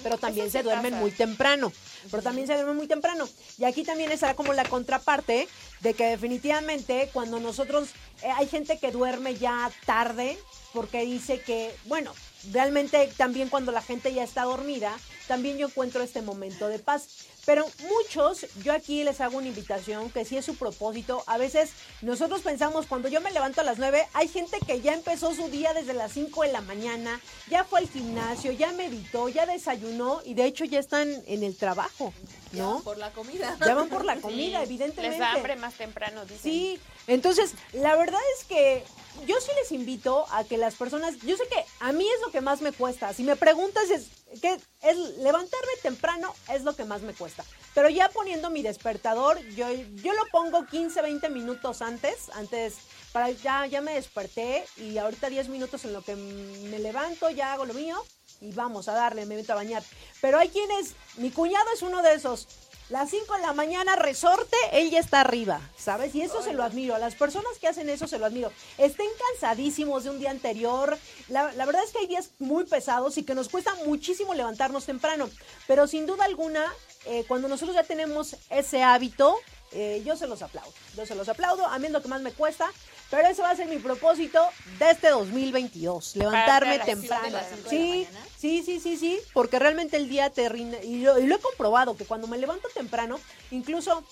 Pero también Eso se duermen pasa. muy temprano. Pero también se duermen muy temprano. Y aquí también estará como la contraparte de que definitivamente cuando nosotros, eh, hay gente que duerme ya tarde porque dice que, bueno, realmente también cuando la gente ya está dormida, también yo encuentro este momento de paz. Pero muchos, yo aquí les hago una invitación que si es su propósito, a veces nosotros pensamos, cuando yo me levanto a las 9, hay gente que ya empezó su día desde las 5 de la mañana, ya fue al gimnasio, ya meditó, ya desayunó y de hecho ya están en el trabajo, Ya ¿no? van por la comida. Ya van por la comida, Sí, evidentemente. Les da hambre más temprano, dicen. Sí, entonces la verdad es que yo sí les invito a que las personas, yo sé que a mí es lo que más me cuesta. Si me preguntas es que es levantarme temprano es lo que más me cuesta. Pero ya poniendo mi despertador, yo, yo lo pongo 15, 20 minutos antes, antes para ya ya me desperté y ahorita 10 minutos en lo que me levanto, ya hago lo mío y vamos a darle, me meto a bañar. Pero hay quienes, mi cuñado es uno de esos. Las 5 de la mañana, resorte, él ya está arriba, ¿sabes? Y eso se lo admiro. A las personas que hacen eso se lo admiro. Estén cansadísimos de un día anterior. La, verdad es que hay días muy pesados y que nos cuesta muchísimo levantarnos temprano. Pero sin duda alguna, eh, cuando nosotros ya tenemos ese hábito, eh, yo se los aplaudo. Yo se los aplaudo. A mí es lo que más me cuesta. Pero ese va a ser mi propósito de este 2022. Levantarme temprano. Sí. Sí, sí, sí, sí, porque realmente el día te rinde, y lo, y lo he comprobado, que cuando me levanto temprano, incluso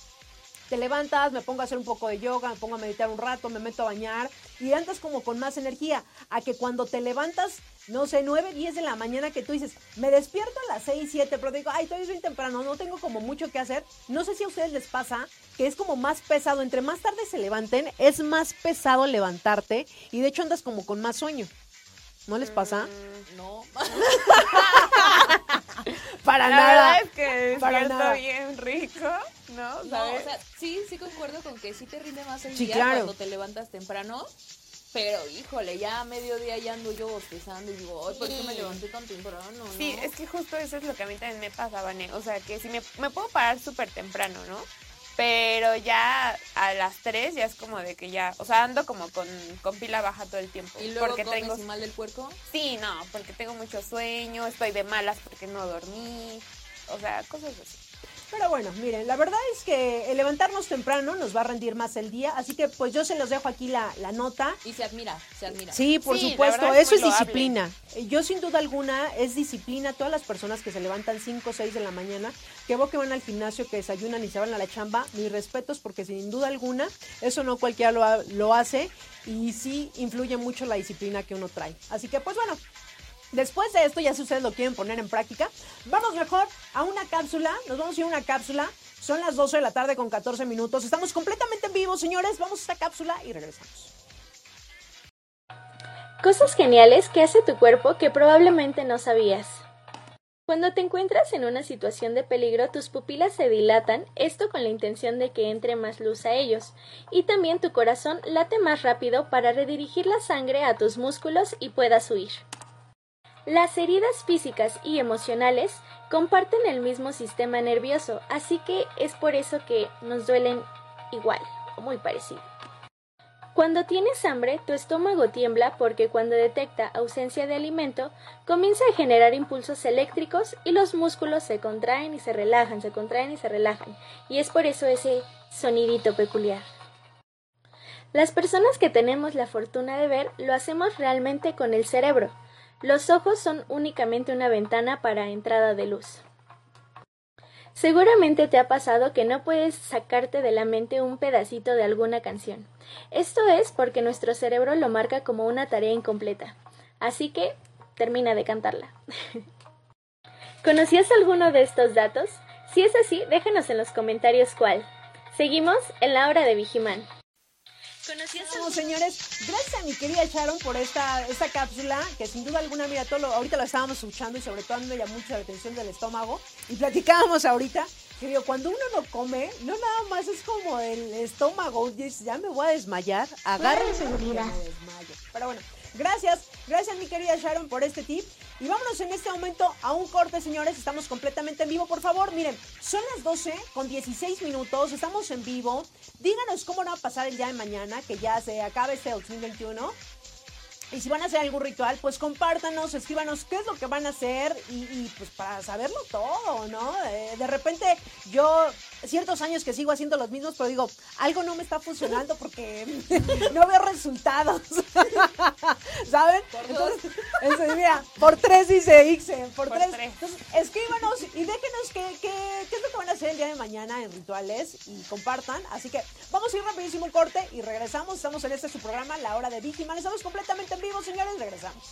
te levantas, me pongo a hacer un poco de yoga, me pongo a meditar un rato, me meto a bañar y andas como con más energía, a que cuando te levantas, no sé, 9, 10 de la mañana que tú dices, me despierto a las 6, 7, pero digo, ay, todavía es bien temprano, no tengo como mucho que hacer. No sé si a ustedes les pasa que es como más pesado, entre más tarde se levanten, es más pesado levantarte y de hecho andas como con más sueño. ¿No les pasa? No. Para La nada. verdad es que Para nada. bien rico, ¿no? O sea, sí, sí concuerdo con que sí te rinde más el Sí, día claro. cuando te levantas temprano. Pero, híjole, ya a mediodía ya ando yo bostezando y digo, ay, ¿por qué me levanté tan temprano? No, Sí, es que justo eso es lo que a mí también me pasa, Vane. O sea, que si me, me puedo parar súper temprano, ¿no? Pero ya a las 3 ya es como de que ya, o sea, ando como con, con pila baja todo el tiempo. Y luego porque comes tengo, y mal del puerco. sí, no, porque tengo mucho sueño, estoy de malas porque no dormí, o sea, cosas así. Pero bueno, miren, la verdad es que el levantarnos temprano nos va a rendir más el día, así que pues yo se los dejo aquí la, la nota. Y se admira, se admira. Sí, por Sí, supuesto, es eso es loable. disciplina. Yo sin duda alguna es disciplina. Todas las personas que se levantan 5 o 6 de la mañana, que veo que van al gimnasio, que desayunan y se van a la chamba, mis respetos porque sin duda alguna eso no cualquiera lo, ha- lo hace y sí influye mucho la disciplina que uno trae. Así que pues bueno, Después de esto, ya si ustedes lo quieren poner en práctica, vamos mejor a una cápsula. Nos vamos a ir a una cápsula. Son las 12 de la tarde con 14 minutos. Estamos completamente en vivo, señores. Vamos a esta cápsula y regresamos. Cosas geniales que hace tu cuerpo que probablemente no sabías. Cuando te encuentras en una situación de peligro, tus pupilas se dilatan, esto con la intención de que entre más luz a ellos, y también tu corazón late más rápido para redirigir la sangre a tus músculos y puedas huir. Las heridas físicas y emocionales comparten el mismo sistema nervioso, así que es por eso que nos duelen igual o muy parecido. Cuando tienes hambre, tu estómago tiembla porque cuando detecta ausencia de alimento, comienza a generar impulsos eléctricos y los músculos se contraen y se relajan, se contraen y se relajan, y es por eso ese sonidito peculiar. Las personas que tenemos la fortuna de ver lo hacemos realmente con el cerebro. Los ojos son únicamente una ventana para entrada de luz. Seguramente te ha pasado que no puedes sacarte de la mente un pedacito de alguna canción. Esto es porque nuestro cerebro lo marca como una tarea incompleta. Así que termina de cantarla. ¿Conocías alguno de estos datos? Si es así, déjanos en los comentarios cuál. Seguimos en la hora de Vigiman. ¿Conocías alguno, señores? Gracias a mi querida Sharon por esta, esta cápsula, que sin duda alguna, mira, todo lo- ahorita lo estábamos escuchando y sobre todo a mí me llamó mucho la atención del estómago. Y platicábamos ahorita que digo, cuando uno no come, no nada más es como el estómago, dices, ya me voy a desmayar, agárrense que me desmayo. Pero bueno, gracias, gracias mi querida Sharon por este tip. Y vámonos en este momento a un corte, señores. Estamos completamente en vivo. Por favor, miren, son las 12 con 16 minutos. Estamos en vivo. Díganos cómo va a pasar el día de mañana, que ya se acabe este 2021. Y si van a hacer algún ritual, pues compártanos, escríbanos qué es lo que van a hacer y, y, pues para saberlo todo, ¿no? Eh, de repente yo, ciertos años que sigo haciendo los mismos, pero digo, algo no me está funcionando porque no veo resultados. ¿Saben? Entonces, eso, mira, por tres dice Ixe, por, Por tres. tres. Entonces, escríbanos y déjenos qué, qué, qué es lo que van a hacer el día de mañana en rituales y compartan. Así que vamos a ir rapidísimo un corte y regresamos. Estamos en este su programa, La Hora de Víctimas. Estamos completamente en vivo, señores. Regresamos.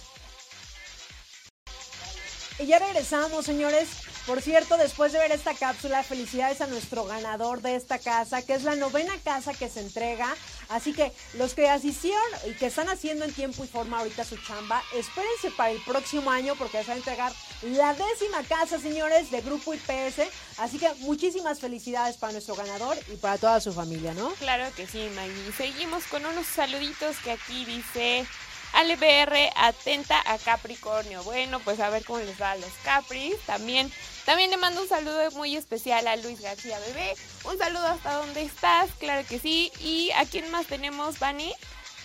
Y ya regresamos, señores. Por cierto, después de ver esta cápsula, felicidades a nuestro ganador de esta casa, que es la novena casa que se entrega. Así que los que asistieron y que están haciendo en tiempo y forma ahorita su chamba, espérense para el próximo año porque les va a entregar la décima casa, señores, de Grupo IPS. Así que muchísimas felicidades para nuestro ganador y para toda su familia, ¿no? Claro que sí, Maggie. Seguimos con unos saluditos que aquí dice ALBR atenta a Capricornio. Bueno, pues a ver cómo les va a los Capris. También, también le mando un saludo muy especial a Luis García Bebé. Un saludo hasta donde estás, claro que sí. ¿Y a quién más tenemos, Vani?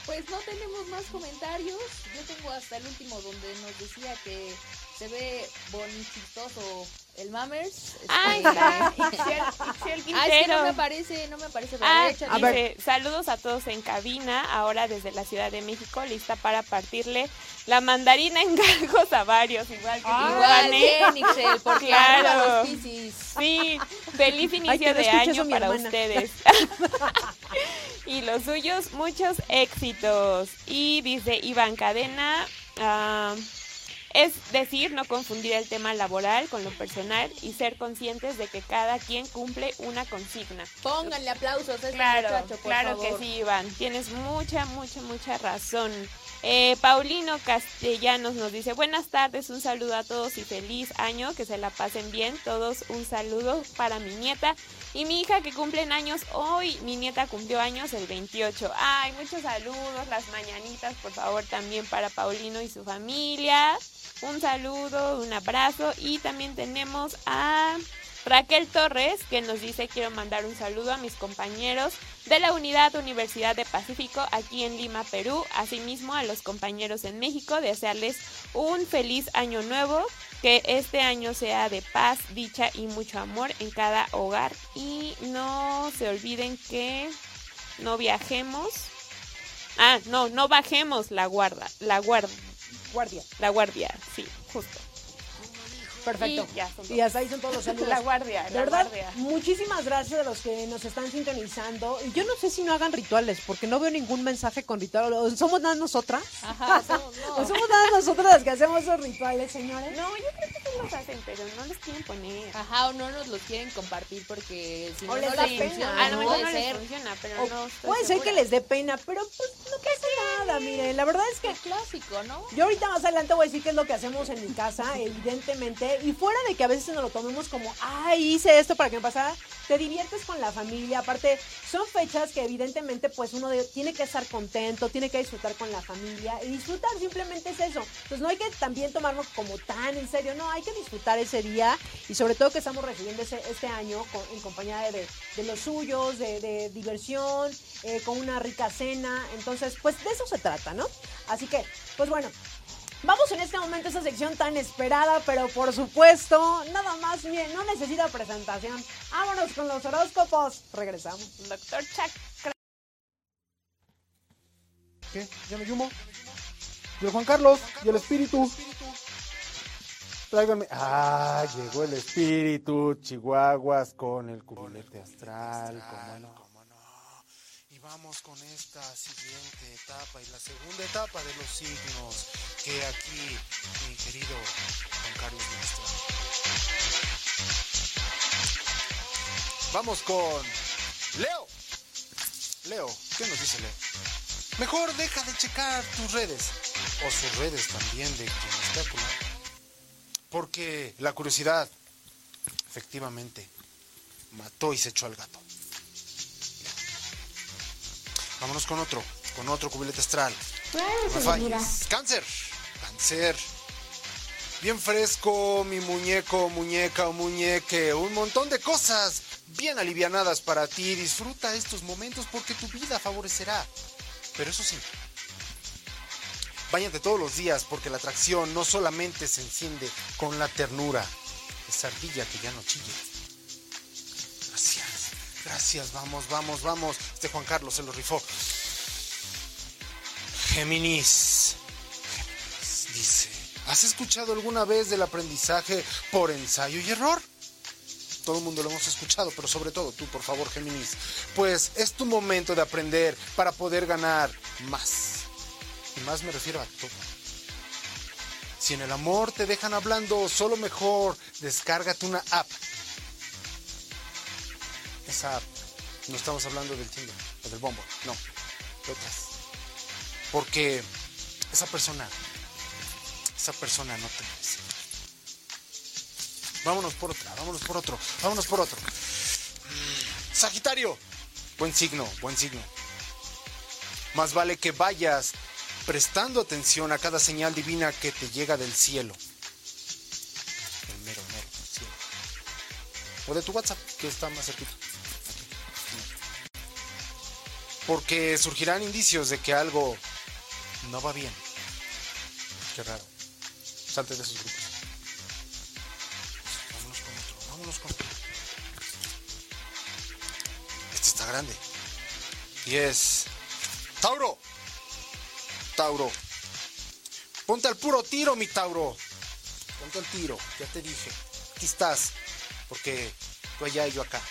Pues no tenemos más comentarios. Yo tengo hasta el último donde nos decía que se ve bonichistoso el Mammers. Este, está Ixiel, Ah, que Quintero. no me aparece, no me aparece. Ah. A ver. dice, saludos a todos en cabina, ahora desde la Ciudad de México, lista para partirle la mandarina en gajos a varios, igual que Ah, Igual, bien, Ixel, porque Claro. Sí, feliz Ay, inicio de año para hermana. ustedes. y los suyos, muchos éxitos. Y dice Iván Cadena, ah, es decir, no confundir el tema laboral con lo personal y ser conscientes de que cada quien cumple una consigna. Pónganle aplausos a este Claro, muchacho, por claro favor. que sí, Iván. Tienes mucha, mucha, mucha razón. Eh, Paulino Castellanos nos dice, buenas tardes, un saludo a todos y feliz año, que se la pasen bien. Todos un saludo para mi nieta y mi hija que cumplen años hoy. Mi nieta cumplió años el 28. Ay, muchos saludos, las mañanitas, por favor, también para Paulino y su familia. Un saludo, un abrazo. Y también tenemos a... Raquel Torres, que nos dice quiero mandar un saludo a mis compañeros de la Unidad Universidad de Pacífico aquí en Lima, Perú, asimismo a los compañeros en México, desearles un feliz año nuevo, que este año sea de paz, dicha y mucho amor en cada hogar. Y no se olviden que no viajemos. Ah, no, no bajemos la guarda, la guarda, Guardia. la guardia, sí, justo. Perfecto. Y ya son Y hasta ahí son todos los saludos. La guardia, De la verdad, guardia. muchísimas gracias a los que nos están sintonizando. Y yo no sé si no hagan rituales, porque no veo ningún mensaje con ritual. ¿O ¿Somos nada nosotras? Ajá, somos- no. ¿O somos nada nosotras las que hacemos esos rituales, señores? No, yo creo que sí los hacen, pero no los quieren poner. Ajá, o no nos los quieren compartir porque si O no, les no da les pena, funciona. A lo ¿no? mejor puede no les funciona, pero O no estoy puede ser que les dé pena, pero pues no pasa nada, miren, la verdad es que Clásico, ¿no? yo ahorita más adelante voy a decir qué es lo que hacemos en mi casa, evidentemente, y fuera de que a veces nos lo tomemos como, ay, hice esto para que me pasara, te diviertes con la familia, aparte son fechas que evidentemente pues uno tiene que estar contento, tiene que disfrutar con la familia, y disfrutar simplemente es eso, entonces no hay que también tomarnos como tan en serio, no, hay que disfrutar ese día, y sobre todo que estamos recibiendo ese, este año en compañía de, de los suyos, de, de diversión, eh, con una rica cena, entonces pues de eso se trata, ¿no? Así que, pues bueno, Vamos en este momento a esa sección tan esperada, pero por supuesto, nada más bien, no necesita presentación. Vámonos con los horóscopos. Regresamos. Doctor Chuck. ¿Qué? ¿Ya me yumo? Y el Juan Carlos y el espíritu. Tráiganme. Ah, llegó el espíritu, Chihuahuas con el cubilete astral. Y vamos con esta siguiente etapa y la segunda etapa de los signos que aquí mi querido Juan Carlos muestra. Vamos con Leo. Leo, ¿qué nos dice Leo? Mejor deja de checar tus redes o sus redes también de quien está. Porque la curiosidad efectivamente mató y se echó al gato. Vámonos con otro, con otro cubilete astral. Cáncer, cáncer. Bien fresco, mi muñeco, muñeca o muñeque. Un montón de cosas bien alivianadas para ti. Disfruta estos momentos porque tu vida favorecerá. Pero eso sí, Báñate todos los días porque la atracción no solamente se enciende con la ternura. Esa ardilla que ya no chille. Gracias, gracias, vamos, vamos, vamos. Este Juan Carlos se lo rifó. Géminis. Dice, ¿has escuchado alguna vez del aprendizaje por ensayo y error? Todo el mundo lo hemos escuchado, pero sobre todo tú, por favor, Géminis. Pues es tu momento de aprender para poder ganar más. Y más me refiero a todo. Si en el amor te dejan hablando solo mejor, descárgate una app. No estamos hablando del Tinder o del Bombo, no, otras. Porque esa persona, esa persona no te merece. Vámonos por otra, vámonos por otro, vámonos por otro. Sagitario, buen signo, buen signo. Más vale que vayas prestando atención a cada señal divina que te llega del cielo. El mero, mero cielo. O de tu WhatsApp, que está más cerquita. Porque surgirán indicios de que algo no va bien. Qué raro. Salte de esos grupos. Vámonos con otro, vámonos con otro. Este está grande. Y es Tauro. Tauro. Ponte al puro tiro, mi Tauro. Ponte al tiro, ya te dije. Aquí estás. Porque tú allá y yo acá.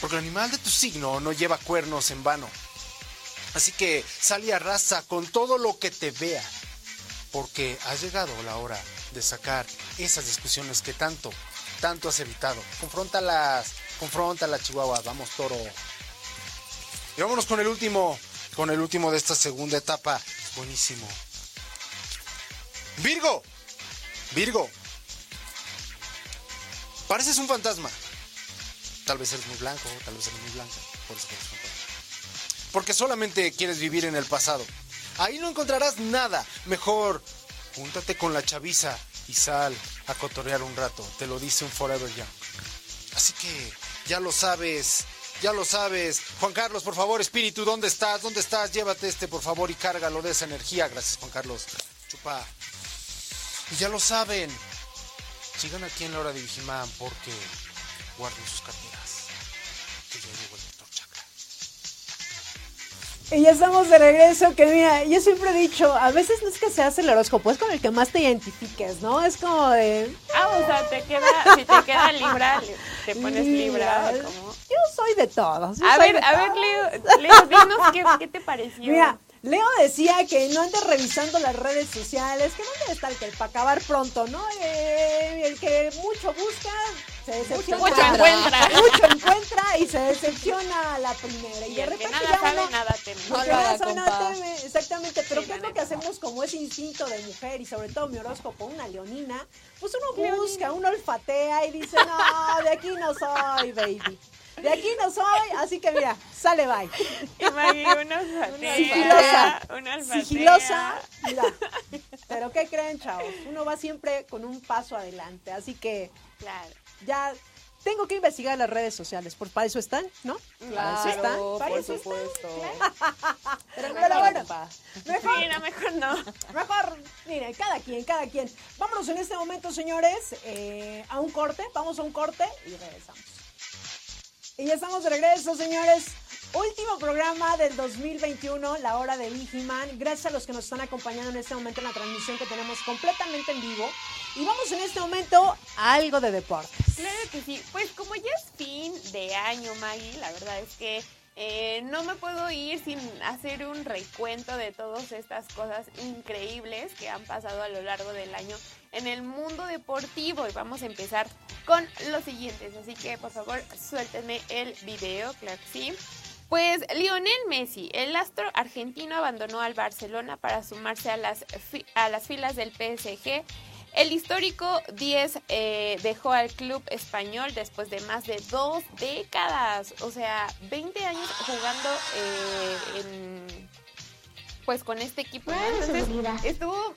Porque el animal de tu signo no lleva cuernos en vano. Así que sal y arrasa con todo lo que te vea. Porque ha llegado la hora de sacar esas discusiones que tanto, tanto has evitado. Confróntalas, confróntalas, Chihuahua. Vamos, toro. Y vámonos con el último, con el último de esta segunda etapa. Buenísimo. Virgo. Virgo. Pareces un fantasma. Tal vez eres muy blanco, tal vez eres muy blanca. Por eso que eres fantasma. Porque solamente quieres vivir en el pasado. Ahí no encontrarás nada. Mejor, júntate con la chaviza y sal a cotorrear un rato. Te lo dice un Forever Young. Así que ya lo sabes, ya lo sabes. Juan Carlos, por favor, espíritu, ¿dónde estás? ¿Dónde estás? Llévate este, por favor, y cárgalo de esa energía. Gracias, Juan Carlos. Chupa. Y ya lo saben. Sigan aquí en la hora de Vigimán porque guarden sus carteras. Que ya llegó el doctor Chakra. Y ya estamos de regreso, que mira, yo siempre he dicho, a veces no es que seas el horóscopo, es con el que más te identifiques, ¿no? Es como de... Ah, o sea, te queda, si te queda Libra, li- te pones Libra. Como- Yo soy de todos. A ver, a ver. Leo, Leo, dinos qué, qué te pareció. Mira, Leo decía que no andes revisando las redes sociales, que no andes estar que para acabar pronto, ¿no? Eh, el que mucho busca se decepciona. mucho encuentra. Mucho encuentra y se decepciona a la primera. Y, y de el que repente nada ya sabe, uno- nada teme. No lo nada haga, sabe, nada compa. efectivamente, pero Sí, ¿qué es lo que hacemos como ese instinto de mujer y sobre todo mi horóscopo, una leonina? Pues uno busca, uno olfatea y dice, no, de aquí no soy, baby. De aquí no soy, así que mira, sale bye. Una olfatea, Sigilosa. una. Sigilosa, mira. Pero ¿qué creen, chavos? Uno va siempre con un paso adelante, así que Claro. ya tengo que investigar las redes sociales, por para eso están, ¿no? para eso están, para por eso están. supuesto. Pero Pero, mejor, bueno, compa. mejor Sí, no, mejor no. Mejor, miren, cada quien, cada quien. Vámonos en este momento, señores, eh, a un corte. Vamos a un corte y regresamos. Y ya estamos de regreso, señores. Último programa del 2021, la hora de Vigiman. Gracias a los que nos están acompañando en este momento en la transmisión que tenemos completamente en vivo. Y vamos en este momento a algo de deportes. Claro que sí. Pues como ya es fin de año, Maggie, la verdad es que eh, no me puedo ir sin hacer un recuento de todas estas cosas increíbles que han pasado a lo largo del año en el mundo deportivo. Y vamos a empezar con los siguientes. Así que por favor, suéltenme el video, claro sí. Pues Lionel Messi, el astro argentino, abandonó al Barcelona para sumarse a las, a las filas del PSG. El histórico 10 eh, dejó al club español después de más de dos décadas, o sea, 20 años jugando eh, en, pues con este equipo. estuvo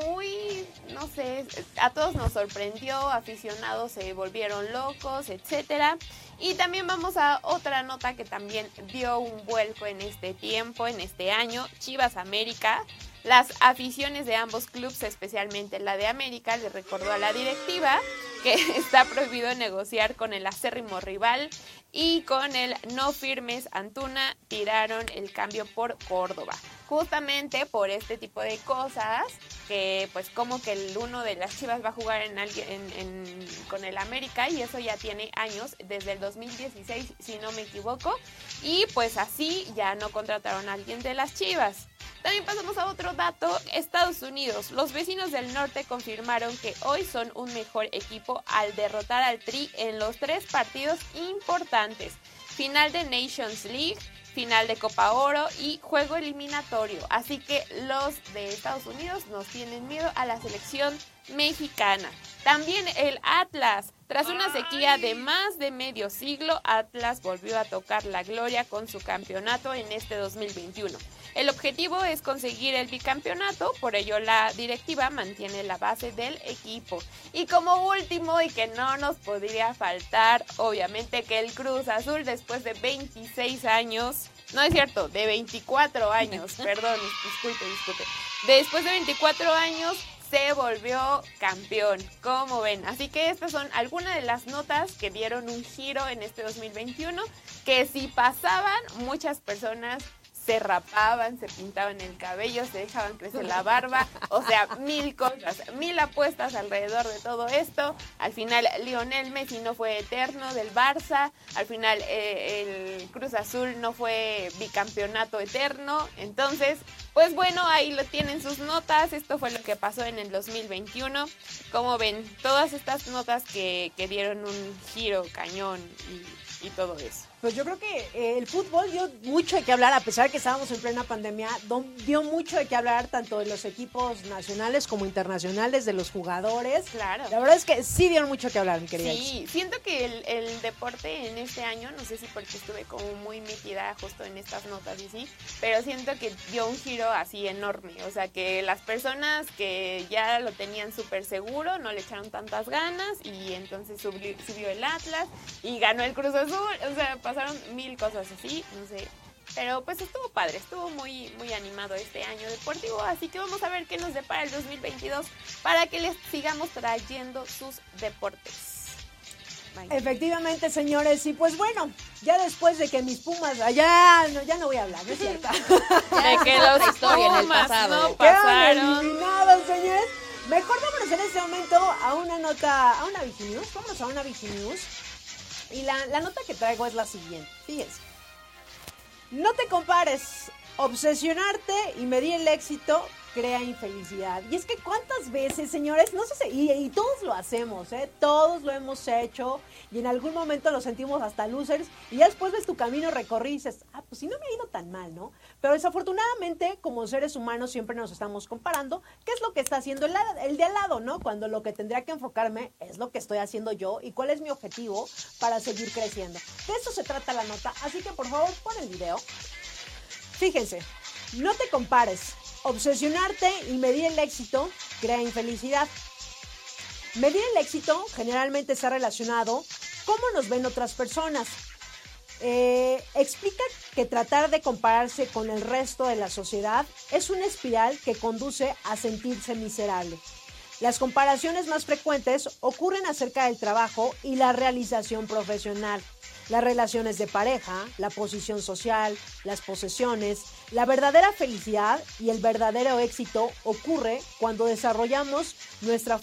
muy, no sé, a todos nos sorprendió, aficionados se volvieron locos, etcétera. Y también vamos a otra nota que también dio un vuelco en este tiempo, en este año, Chivas América. Las aficiones de ambos clubes, especialmente la de América, le recordó a la directiva que está prohibido negociar con el acérrimo rival y con el no firmes Antuna tiraron el cambio por Córdoba. Justamente por este tipo de cosas, que pues como que el uno de las Chivas va a jugar con el América y eso ya tiene años, desde el 2016 si no me equivoco, y pues así ya no contrataron a alguien de las Chivas. También pasamos a otro dato, Estados Unidos. Los vecinos del norte confirmaron que hoy son un mejor equipo al derrotar al Tri en los tres partidos importantes. Final de Nations League, final de Copa Oro y juego eliminatorio. Así que los de Estados Unidos nos tienen miedo a la selección mexicana. También el Atlas. Tras una sequía de más de medio siglo, Atlas volvió a tocar la gloria con su campeonato en este 2021. El objetivo es conseguir el bicampeonato, por ello la directiva mantiene la base del equipo. Y como último, y que no nos podría faltar, obviamente que el Cruz Azul después de 26 años, no es cierto, de 24 años, perdón, disculpe, disculpe, después de 24 años se volvió campeón, como ven. Así que estas son algunas de las notas que dieron un giro en este 2021, que si pasaban, muchas personas se rapaban, se pintaban el cabello, se dejaban crecer la barba, o sea, mil cosas, mil apuestas alrededor de todo esto. Al final, Lionel Messi no fue eterno del Barça, al final eh, el Cruz Azul no fue bicampeonato eterno, entonces, pues bueno, ahí lo tienen sus notas, esto fue lo que pasó en el 2021. Como ven, todas estas notas que, que dieron un giro cañón y, y todo eso. Pues yo creo que eh, el fútbol dio mucho de qué hablar, a pesar de que estábamos en plena pandemia, dio mucho de qué hablar tanto de los equipos nacionales como internacionales, de los jugadores. Claro. La verdad es que sí dieron mucho que hablar, mi querida. Sí, siento que el, el deporte en este año, no sé si porque estuve como muy metida justo en estas notas y sí, pero siento que dio un giro así enorme. O sea, que las personas que ya lo tenían súper seguro no le echaron tantas ganas y entonces subió, subió el Atlas y ganó el Cruz Azul. O sea, pasaron mil cosas así, no sé. Pero pues estuvo padre, estuvo muy, muy animado este año deportivo, así que vamos a ver qué nos depara el 2022 para que les sigamos trayendo sus deportes. Bye. Efectivamente, señores, y pues bueno, ya después de que mis Pumas, allá, no, ya no voy a hablar, ¿no es cierto? de que los historia en el pasado. no pasaron. eliminados, señores. Mejor vámonos en este momento a una nota, a una Viginews, vámonos a una Viginews. Y la, nota que traigo es la siguiente, fíjense. No te compares, obsesionarte y medir el éxito crea infelicidad. Y es que cuántas veces, señores, no sé si, y, todos lo hacemos, ¿eh? Todos lo hemos hecho y en algún momento lo sentimos hasta losers y ya después ves tu camino recorrido y dices, ah, pues si no me ha ido tan mal, ¿no? Pero desafortunadamente, como seres humanos siempre nos estamos comparando, ¿qué es lo que está haciendo el, el de al lado, ¿no? Cuando lo que tendría que enfocarme es lo que estoy haciendo yo y cuál es mi objetivo para seguir creciendo. De eso se trata la nota, así que por favor pon el video. Fíjense, no te compares. Obsesionarte y medir el éxito crea infelicidad. Medir el éxito generalmente está relacionado cómo nos ven otras personas. Eh, explica que tratar de compararse con el resto de la sociedad es una espiral que conduce a sentirse miserable. Las comparaciones más frecuentes ocurren acerca del trabajo y la realización profesional, las relaciones de pareja, la posición social, las posesiones. La verdadera felicidad y el verdadero éxito ocurre cuando desarrollamos nuestras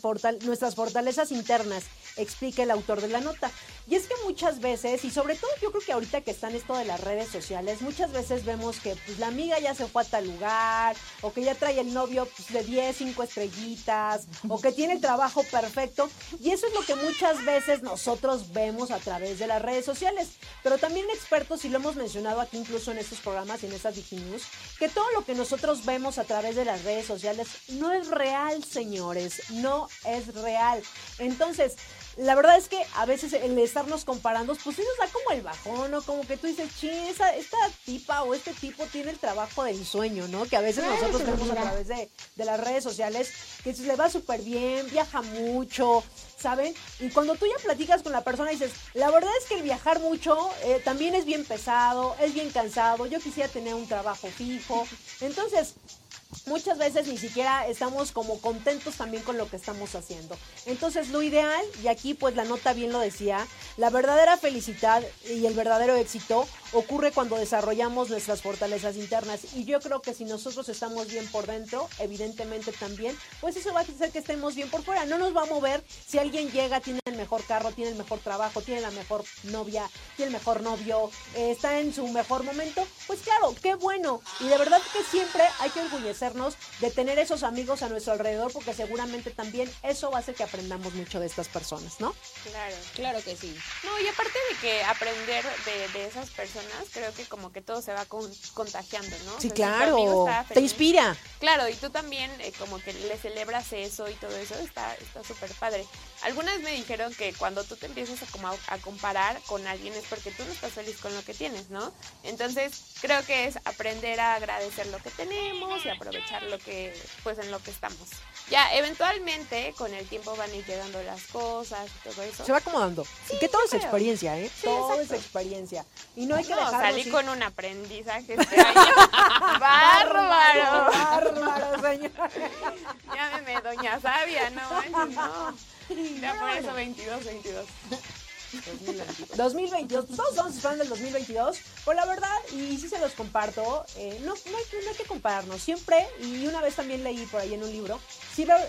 fortalezas internas, explica el autor de la nota. Y es que muchas veces, y sobre todo yo creo que ahorita que están esto de las redes sociales, muchas veces vemos que pues, la amiga ya se fue a tal lugar, o que ya trae el novio pues, de 10, 5 estrellitas, o que tiene trabajo perfecto. Y eso es lo que muchas veces nosotros vemos a través de las redes sociales. Pero también expertos, y lo hemos mencionado aquí incluso en estos programas y en estas Diginews, que todo lo que nosotros vemos a través de las redes sociales no es real, señores, no es real. Entonces, la verdad es que a veces el estarnos comparando, pues sí nos da como el bajón, ¿no? Como que tú dices, ching, esa, esta tipa o este tipo tiene el trabajo del sueño, ¿no? Que a veces nosotros vemos a través de, de las redes sociales, que se le va súper bien, viaja mucho, ¿saben? Y cuando tú ya platicas con la persona dices, la verdad es que el viajar mucho eh, también es bien pesado, es bien cansado, yo quisiera tener un trabajo fijo. Entonces, muchas veces ni siquiera estamos como contentos también con lo que estamos haciendo. Entonces lo ideal, y aquí pues la nota bien lo decía, la verdadera felicidad y el verdadero éxito ocurre cuando desarrollamos nuestras fortalezas internas. Y yo creo que si nosotros estamos bien por dentro, evidentemente también, pues eso va a hacer que estemos bien por fuera. No nos va a mover si alguien llega, tiene el mejor carro, tiene el mejor trabajo, tiene la mejor novia, tiene el mejor novio, está en su mejor momento. Pues claro, qué bueno. Y de verdad que siempre hay que orgullecernos de tener esos amigos a nuestro alrededor porque seguramente también eso va a hacer que aprendamos mucho de estas personas, ¿no? Claro. Claro que sí. No, y aparte de que aprender de, de esas personas, creo que como que todo se va con- contagiando, ¿no? O Sí, sea, claro. está Te inspira. Claro, y tú también eh, como que le celebras eso y todo eso, está está súper padre. Algunas me dijeron que cuando tú te empiezas a, como a, a comparar con alguien es porque tú no estás feliz con lo que tienes, ¿no? Entonces creo que es aprender a agradecer lo que tenemos y aprovechar lo que, pues en lo que estamos. Ya eventualmente con el tiempo van a ir llegando las cosas y todo eso. Se va acomodando. y que todo es creo. experiencia, ¿eh? Sí, todo es experiencia. Y no hay que No, dejarlo salí con un aprendizaje este año. ¡Bárbaro! Bárbaro, señor. Llámeme Doña Sabia, no manches, no. Ya por eso 22, 22. 2022, pues todos estamos esperando el 2022, pues la verdad, y sí se los comparto, eh, no, no, hay que, no hay que compararnos, siempre, y una vez también leí por ahí en un libro, va-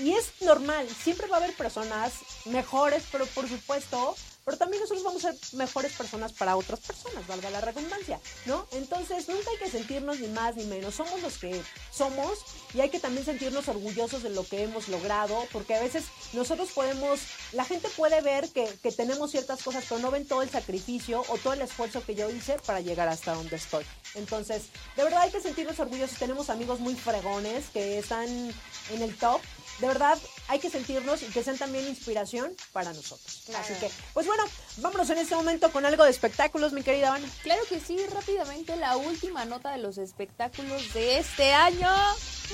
y es normal, siempre va a haber personas mejores, pero por supuesto, pero también nosotros vamos a ser mejores personas para otras personas, valga la redundancia, ¿no? Entonces, nunca hay que sentirnos ni más ni menos, somos los que somos y hay que también sentirnos orgullosos de lo que hemos logrado, porque a veces nosotros podemos, la gente puede ver que, que tenemos ciertas cosas, pero no ven todo el sacrificio o todo el esfuerzo que yo hice para llegar hasta donde estoy. Entonces, de verdad hay que sentirnos orgullosos, tenemos amigos muy fregones que están en el top. De verdad, hay que sentirnos y que sean también inspiración para nosotros. Claro. Así que, pues bueno, vámonos en este momento con algo de espectáculos, mi querida Ana. Claro que sí, rápidamente la última nota de los espectáculos de este año.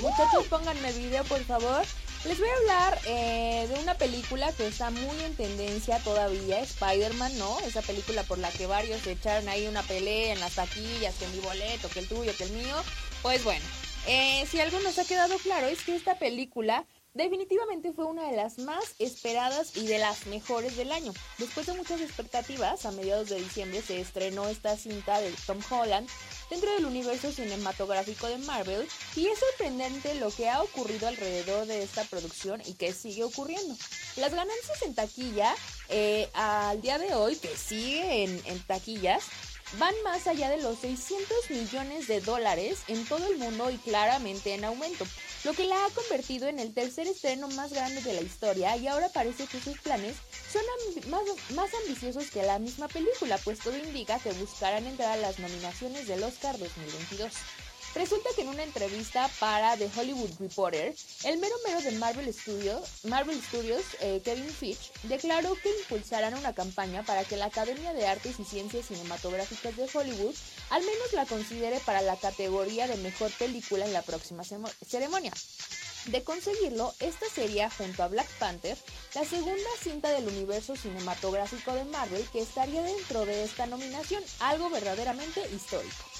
Muchachos, pónganme video, por favor. Les voy a hablar eh, de una película que está muy en tendencia todavía, Spider-Man, ¿no? Esa película por la que varios se echaron ahí una pelea en las taquillas, que mi boleto, que el tuyo, que el mío. Pues bueno, eh, si algo nos ha quedado claro es que esta película definitivamente fue una de las más esperadas y de las mejores del año. Después de muchas expectativas, a mediados de diciembre se estrenó esta cinta de Tom Holland dentro del universo cinematográfico de Marvel y es sorprendente lo que ha ocurrido alrededor de esta producción y que sigue ocurriendo. Las ganancias en taquilla eh, al día de hoy, que sigue en, en taquillas, van más allá de los 600 millones de dólares en todo el mundo y claramente en aumento, lo que la ha convertido en el tercer estreno más grande de la historia y ahora parece que sus planes son más, ambiciosos que la misma película, pues todo indica que buscarán entrar a las nominaciones del Oscar 2022. Resulta que en una entrevista para The Hollywood Reporter, el mero mero de Marvel Studios, Marvel Studios eh, Kevin Fitch, declaró que impulsarán una campaña para que la Academia de Artes y Ciencias Cinematográficas de Hollywood al menos la considere para la categoría de mejor película en la próxima ceremonia. De conseguirlo, esta sería, junto a Black Panther, la segunda cinta del universo cinematográfico de Marvel que estaría dentro de esta nominación, algo verdaderamente histórico.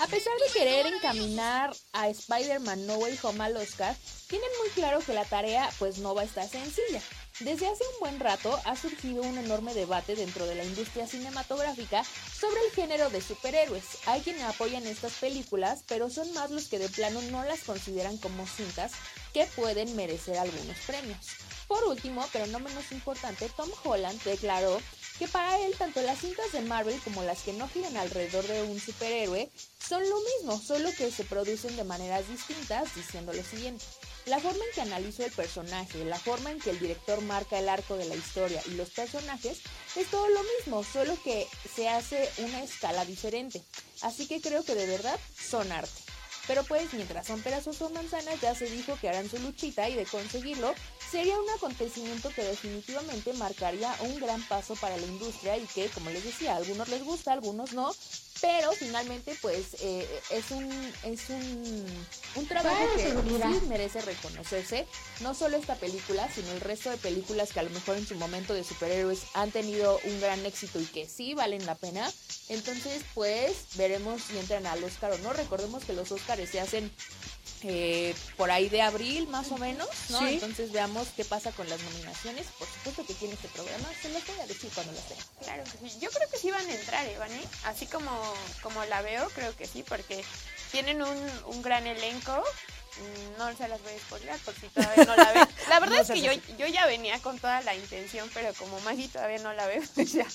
A pesar de querer encaminar a Spider-Man No Way Home al Oscar, tienen muy claro que la tarea pues no va a estar sencilla. Desde hace un buen rato ha surgido un enorme debate dentro de la industria cinematográfica sobre el género de superhéroes. Hay quienes apoyan estas películas, pero son más los que de plano no las consideran como cintas que pueden merecer algunos premios. Por último, pero no menos importante, Tom Holland declaró que para él tanto las cintas de Marvel como las que no giran alrededor de un superhéroe son lo mismo, solo que se producen de maneras distintas, diciendo lo siguiente. La forma en que analizo el personaje, la forma en que el director marca el arco de la historia y los personajes es todo lo mismo, solo que se hace una escala diferente. Así que creo que de verdad son arte. Pero pues mientras son pedazos o manzanas ya se dijo que harán su luchita y de conseguirlo sería un acontecimiento que definitivamente marcaría un gran paso para la industria y que como les decía a algunos les gusta, a algunos no, pero finalmente pues eh, es un es un, un trabajo que sí merece reconocerse. No solo esta película sino el resto de películas que a lo mejor en su momento de superhéroes han tenido un gran éxito y que sí valen la pena. Entonces pues veremos si entran al Oscar o no. Recordemos que los Oscars se hacen eh, por ahí de abril más o menos, ¿no? Entonces veamos qué pasa con las nominaciones. Por supuesto que tiene este programa, se los voy a decir cuando las tenga. Claro que sí. Yo creo que sí van a entrar, Iván, ¿eh? Así como, como la veo, creo que sí, porque tienen un, un gran elenco no se las voy a spoiler por si todavía no la ven. La verdad es que yo, yo ya venía con toda la intención, pero como Maggie todavía no la ve, pues ya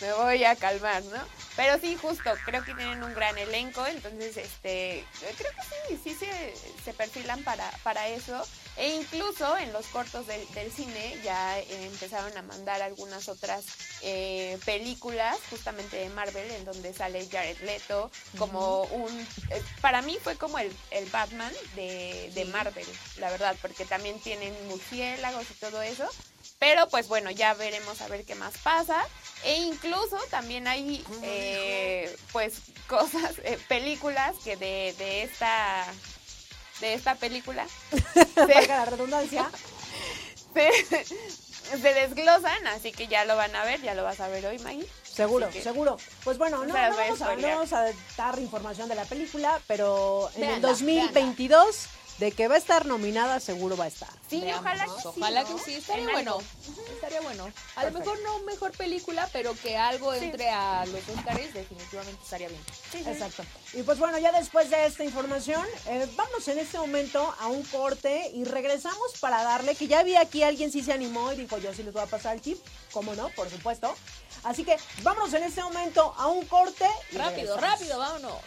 me voy a calmar, ¿no? Pero sí, justo, creo que tienen un gran elenco, entonces este creo que sí, sí se, se perfilan para, para eso. E incluso en los cortos del, cine ya empezaron a mandar algunas otras eh, películas, justamente de Marvel, en donde sale Jared Leto, como un... Eh, para mí fue como el, el Batman de, de, Marvel, la verdad, porque también tienen murciélagos y todo eso. Pero pues bueno, ya veremos a ver qué más pasa. E incluso también hay eh, pues cosas, películas que de, de esta de esta película. se, la redundancia. Se, desglosan, así que ya lo van a ver, ya lo vas a ver hoy, Maggie. Seguro, seguro. Pues bueno, no, vamos, a, dar información de la película, pero en el 2022 de que va a estar nominada, seguro va a estar. Sí, ojalá que sí. Ojalá que sí, estaría bueno. Estaría bueno. A lo mejor no mejor película, pero que algo entre a los Oscars definitivamente estaría bien. Exacto. Y pues bueno, ya después de esta información, eh, vamos en este momento a un corte y regresamos para darle, que ya vi aquí alguien sí se animó y dijo, yo sí les voy a pasar el tip. ¿Cómo no? Por supuesto. Así que vámonos en este momento a un corte. rápido, rápido, vámonos.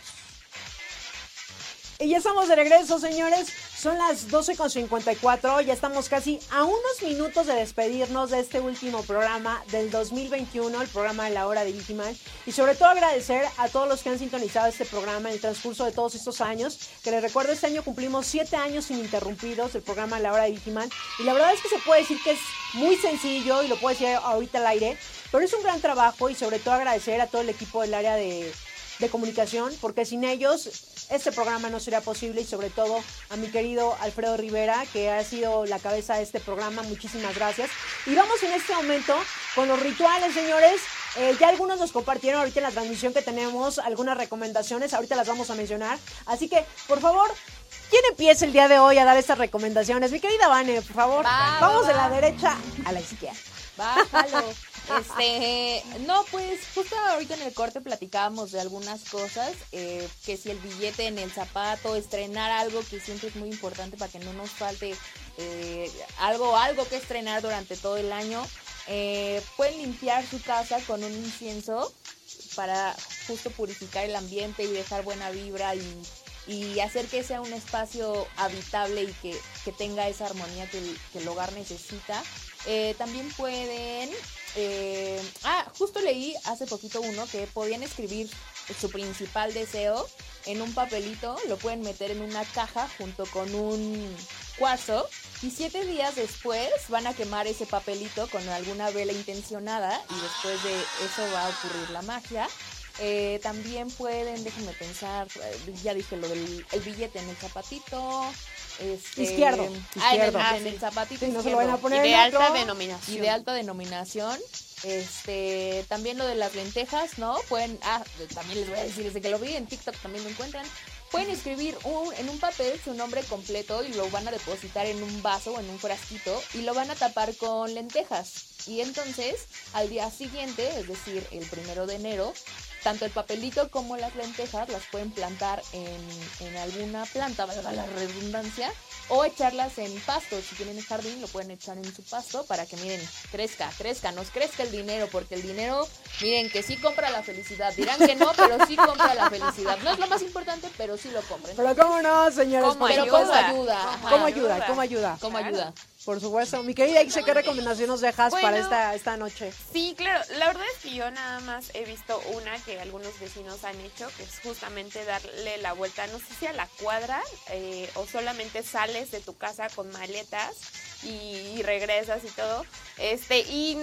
Y ya estamos de regreso, señores. Son las 12.54. Ya estamos casi a unos minutos de despedirnos de este último programa del 2021, el programa de la hora de Vigiman. Y sobre todo agradecer a todos los que han sintonizado este programa en el transcurso de todos estos años. Que les recuerdo, este año cumplimos siete años ininterrumpidos del programa de la hora de Vigiman. Y la verdad es que se puede decir que es muy sencillo y lo puedo decir ahorita al aire. Pero es un gran trabajo y sobre todo agradecer a todo el equipo del área de de comunicación, porque sin ellos este programa no sería posible y sobre todo a mi querido Alfredo Rivera, que ha sido la cabeza de este programa. Muchísimas gracias. Y vamos en este momento con los rituales, señores. Eh, ya algunos nos compartieron ahorita en la transmisión que tenemos algunas recomendaciones, ahorita las vamos a mencionar. Así que, por favor, ¿quién empieza el día de hoy a dar estas recomendaciones? Mi querida Vane, por favor. vamos de la derecha a la izquierda. Bájalo. Este, no, pues justo ahorita en el corte platicábamos de algunas cosas, eh, que si el billete en el zapato, estrenar algo que siempre es muy importante para que no nos falte eh, algo, algo que estrenar durante todo el año. Eh, pueden limpiar su casa con un incienso para justo purificar el ambiente y dejar buena vibra y, hacer que sea un espacio habitable y que, que tenga esa armonía que el hogar necesita. Eh, también pueden... eh, ah, justo leí hace poquito uno que podían escribir su principal deseo en un papelito, lo pueden meter en una caja junto con un cuarzo y siete días después van a quemar ese papelito con alguna vela intencionada y después de eso va a ocurrir la magia. Eh, también pueden, déjenme pensar, eh, ya dije lo del el billete en el zapatito. Este, Izquierdo, Ah, en el, izquierdo. en el zapatito Sí, no se izquierdo. lo van a poner Y de alta otro. denominación. Y de alta denominación. Este, también lo de las lentejas, ¿no? Pueden, ah, también les voy a decir, desde que lo vi en TikTok también lo encuentran. Pueden escribir un- en un papel su nombre completo y lo van a depositar en un vaso o en un frasquito y lo van a tapar con lentejas. Y entonces, al día siguiente, es decir, el primero de enero, tanto el papelito como las lentejas las pueden plantar en, en alguna planta, valga la redundancia, o echarlas en pasto. Si tienen jardín, lo pueden echar en su pasto para que, miren, crezca, crezca, nos crezca el dinero, porque el dinero, miren, que sí compra la felicidad. Dirán que no, pero sí compra la felicidad. No es lo más importante, pero sí lo compren. Pero cómo no, señores. ¿Cómo Pero ayuda? ¿cómo ayuda? ¿Cómo Ajá. ¿Cómo ayuda? ayuda. ¿Cómo ayuda? ¿Cómo ayuda? Por supuesto. Mi querida Ixe, ¿qué recomendación nos dejas Bueno. para esta, esta noche? Sí, claro. La verdad es que yo nada más he visto una que algunos vecinos han hecho, que es justamente darle la vuelta, no sé si a la cuadra eh, o solamente sales de tu casa con maletas y, y regresas y todo. Este, y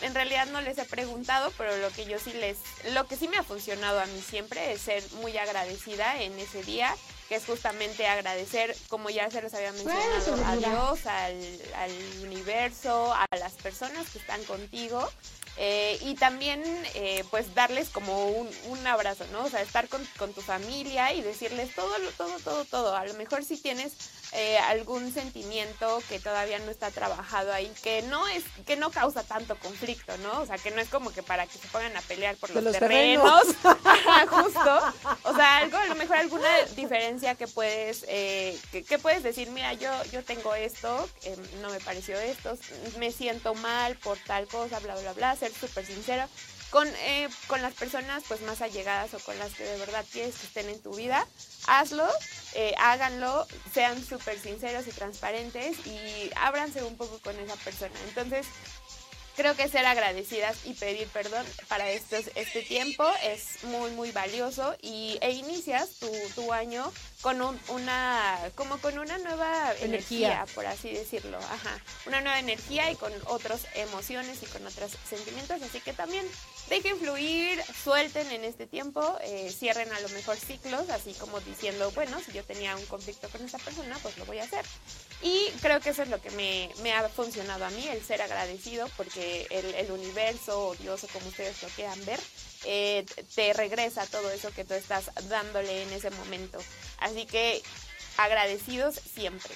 en realidad no les he preguntado, pero lo que yo sí les, lo que sí me ha funcionado a mí siempre es ser muy agradecida en ese día que es justamente agradecer, como ya se los había mencionado, a Dios, al, al universo, a las personas que están contigo. eh, y también, eh, pues, darles como un, un abrazo, ¿no? O sea, estar con, con tu familia y decirles todo, lo- todo, todo, todo. A lo mejor si tienes eh, algún sentimiento que todavía no está trabajado ahí, que no es, que no causa tanto conflicto, ¿no? O sea, que no es como que para que se pongan a pelear por los, los terrenos, justo. O sea, algo, a lo mejor alguna diferencia que puedes, eh, que, que puedes decir, mira, yo, yo tengo esto, eh, no me pareció esto, me siento mal por tal cosa, bla, bla, bla, ser súper sincero. Con, eh, con las personas pues más allegadas o con las que de verdad quieres que estén en tu vida, hazlo, eh, háganlo, sean súper sinceros y transparentes y ábranse un poco con esa persona. Entonces, creo que ser agradecidas y pedir perdón para estos, este tiempo es muy muy valioso y e inicias tu, tu año con un- una como con una nueva Energía. energía. por así decirlo ajá una nueva energía y con otras emociones y con otros sentimientos así que también dejen fluir suelten en este tiempo eh, cierren a lo mejor ciclos así como diciendo bueno si yo tenía un conflicto con esta persona pues lo voy a hacer y creo que eso es lo que me, ha funcionado a mí, el ser agradecido, porque el, el universo o Dios o como ustedes lo quieran ver, eh, te regresa todo eso que tú estás dándole en ese momento. Así que agradecidos siempre.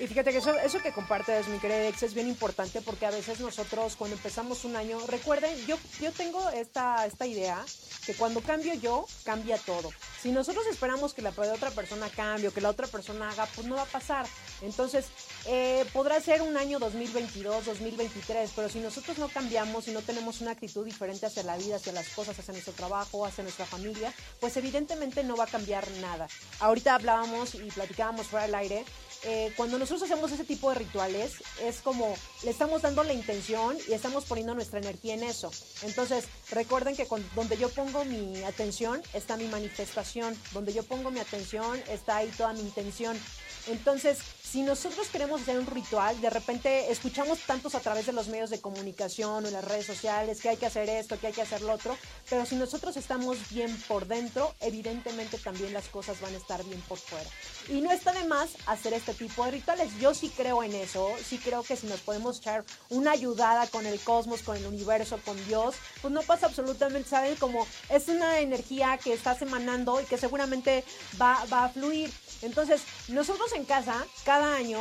Y fíjate que eso, eso que compartes, mi querida Ex, es bien importante porque a veces nosotros cuando empezamos un año, recuerden, yo, yo tengo esta, esta idea que cuando cambio yo, cambia todo. Si nosotros esperamos que la otra persona cambie o que la otra persona haga, pues no va a pasar. Entonces, eh, podrá ser un año 2022, 2023, pero si nosotros no cambiamos y no tenemos una actitud diferente hacia la vida, hacia las cosas, hacia nuestro trabajo, hacia nuestra familia, pues evidentemente no va a cambiar nada. Ahorita hablábamos y platicábamos fuera del aire eh, cuando nosotros hacemos ese tipo de rituales, es como le estamos dando la intención y estamos poniendo nuestra energía en eso. Entonces, recuerden que con- donde yo pongo mi atención está mi manifestación, donde yo pongo mi atención está ahí toda mi intención. Entonces, si nosotros queremos hacer un ritual, de repente escuchamos tantos a través de los medios de comunicación o en las redes sociales que hay que hacer esto, que hay que hacer lo otro, pero si nosotros estamos bien por dentro, evidentemente también las cosas van a estar bien por fuera. Y no está de más hacer este tipo de rituales. Yo sí creo en eso, sí creo que si nos podemos echar una ayudada con el cosmos, con el universo, con Dios, pues no pasa absolutamente, ¿saben? Como es una energía que estás emanando y que seguramente va, va a fluir. Entonces, nosotros en casa, cada año,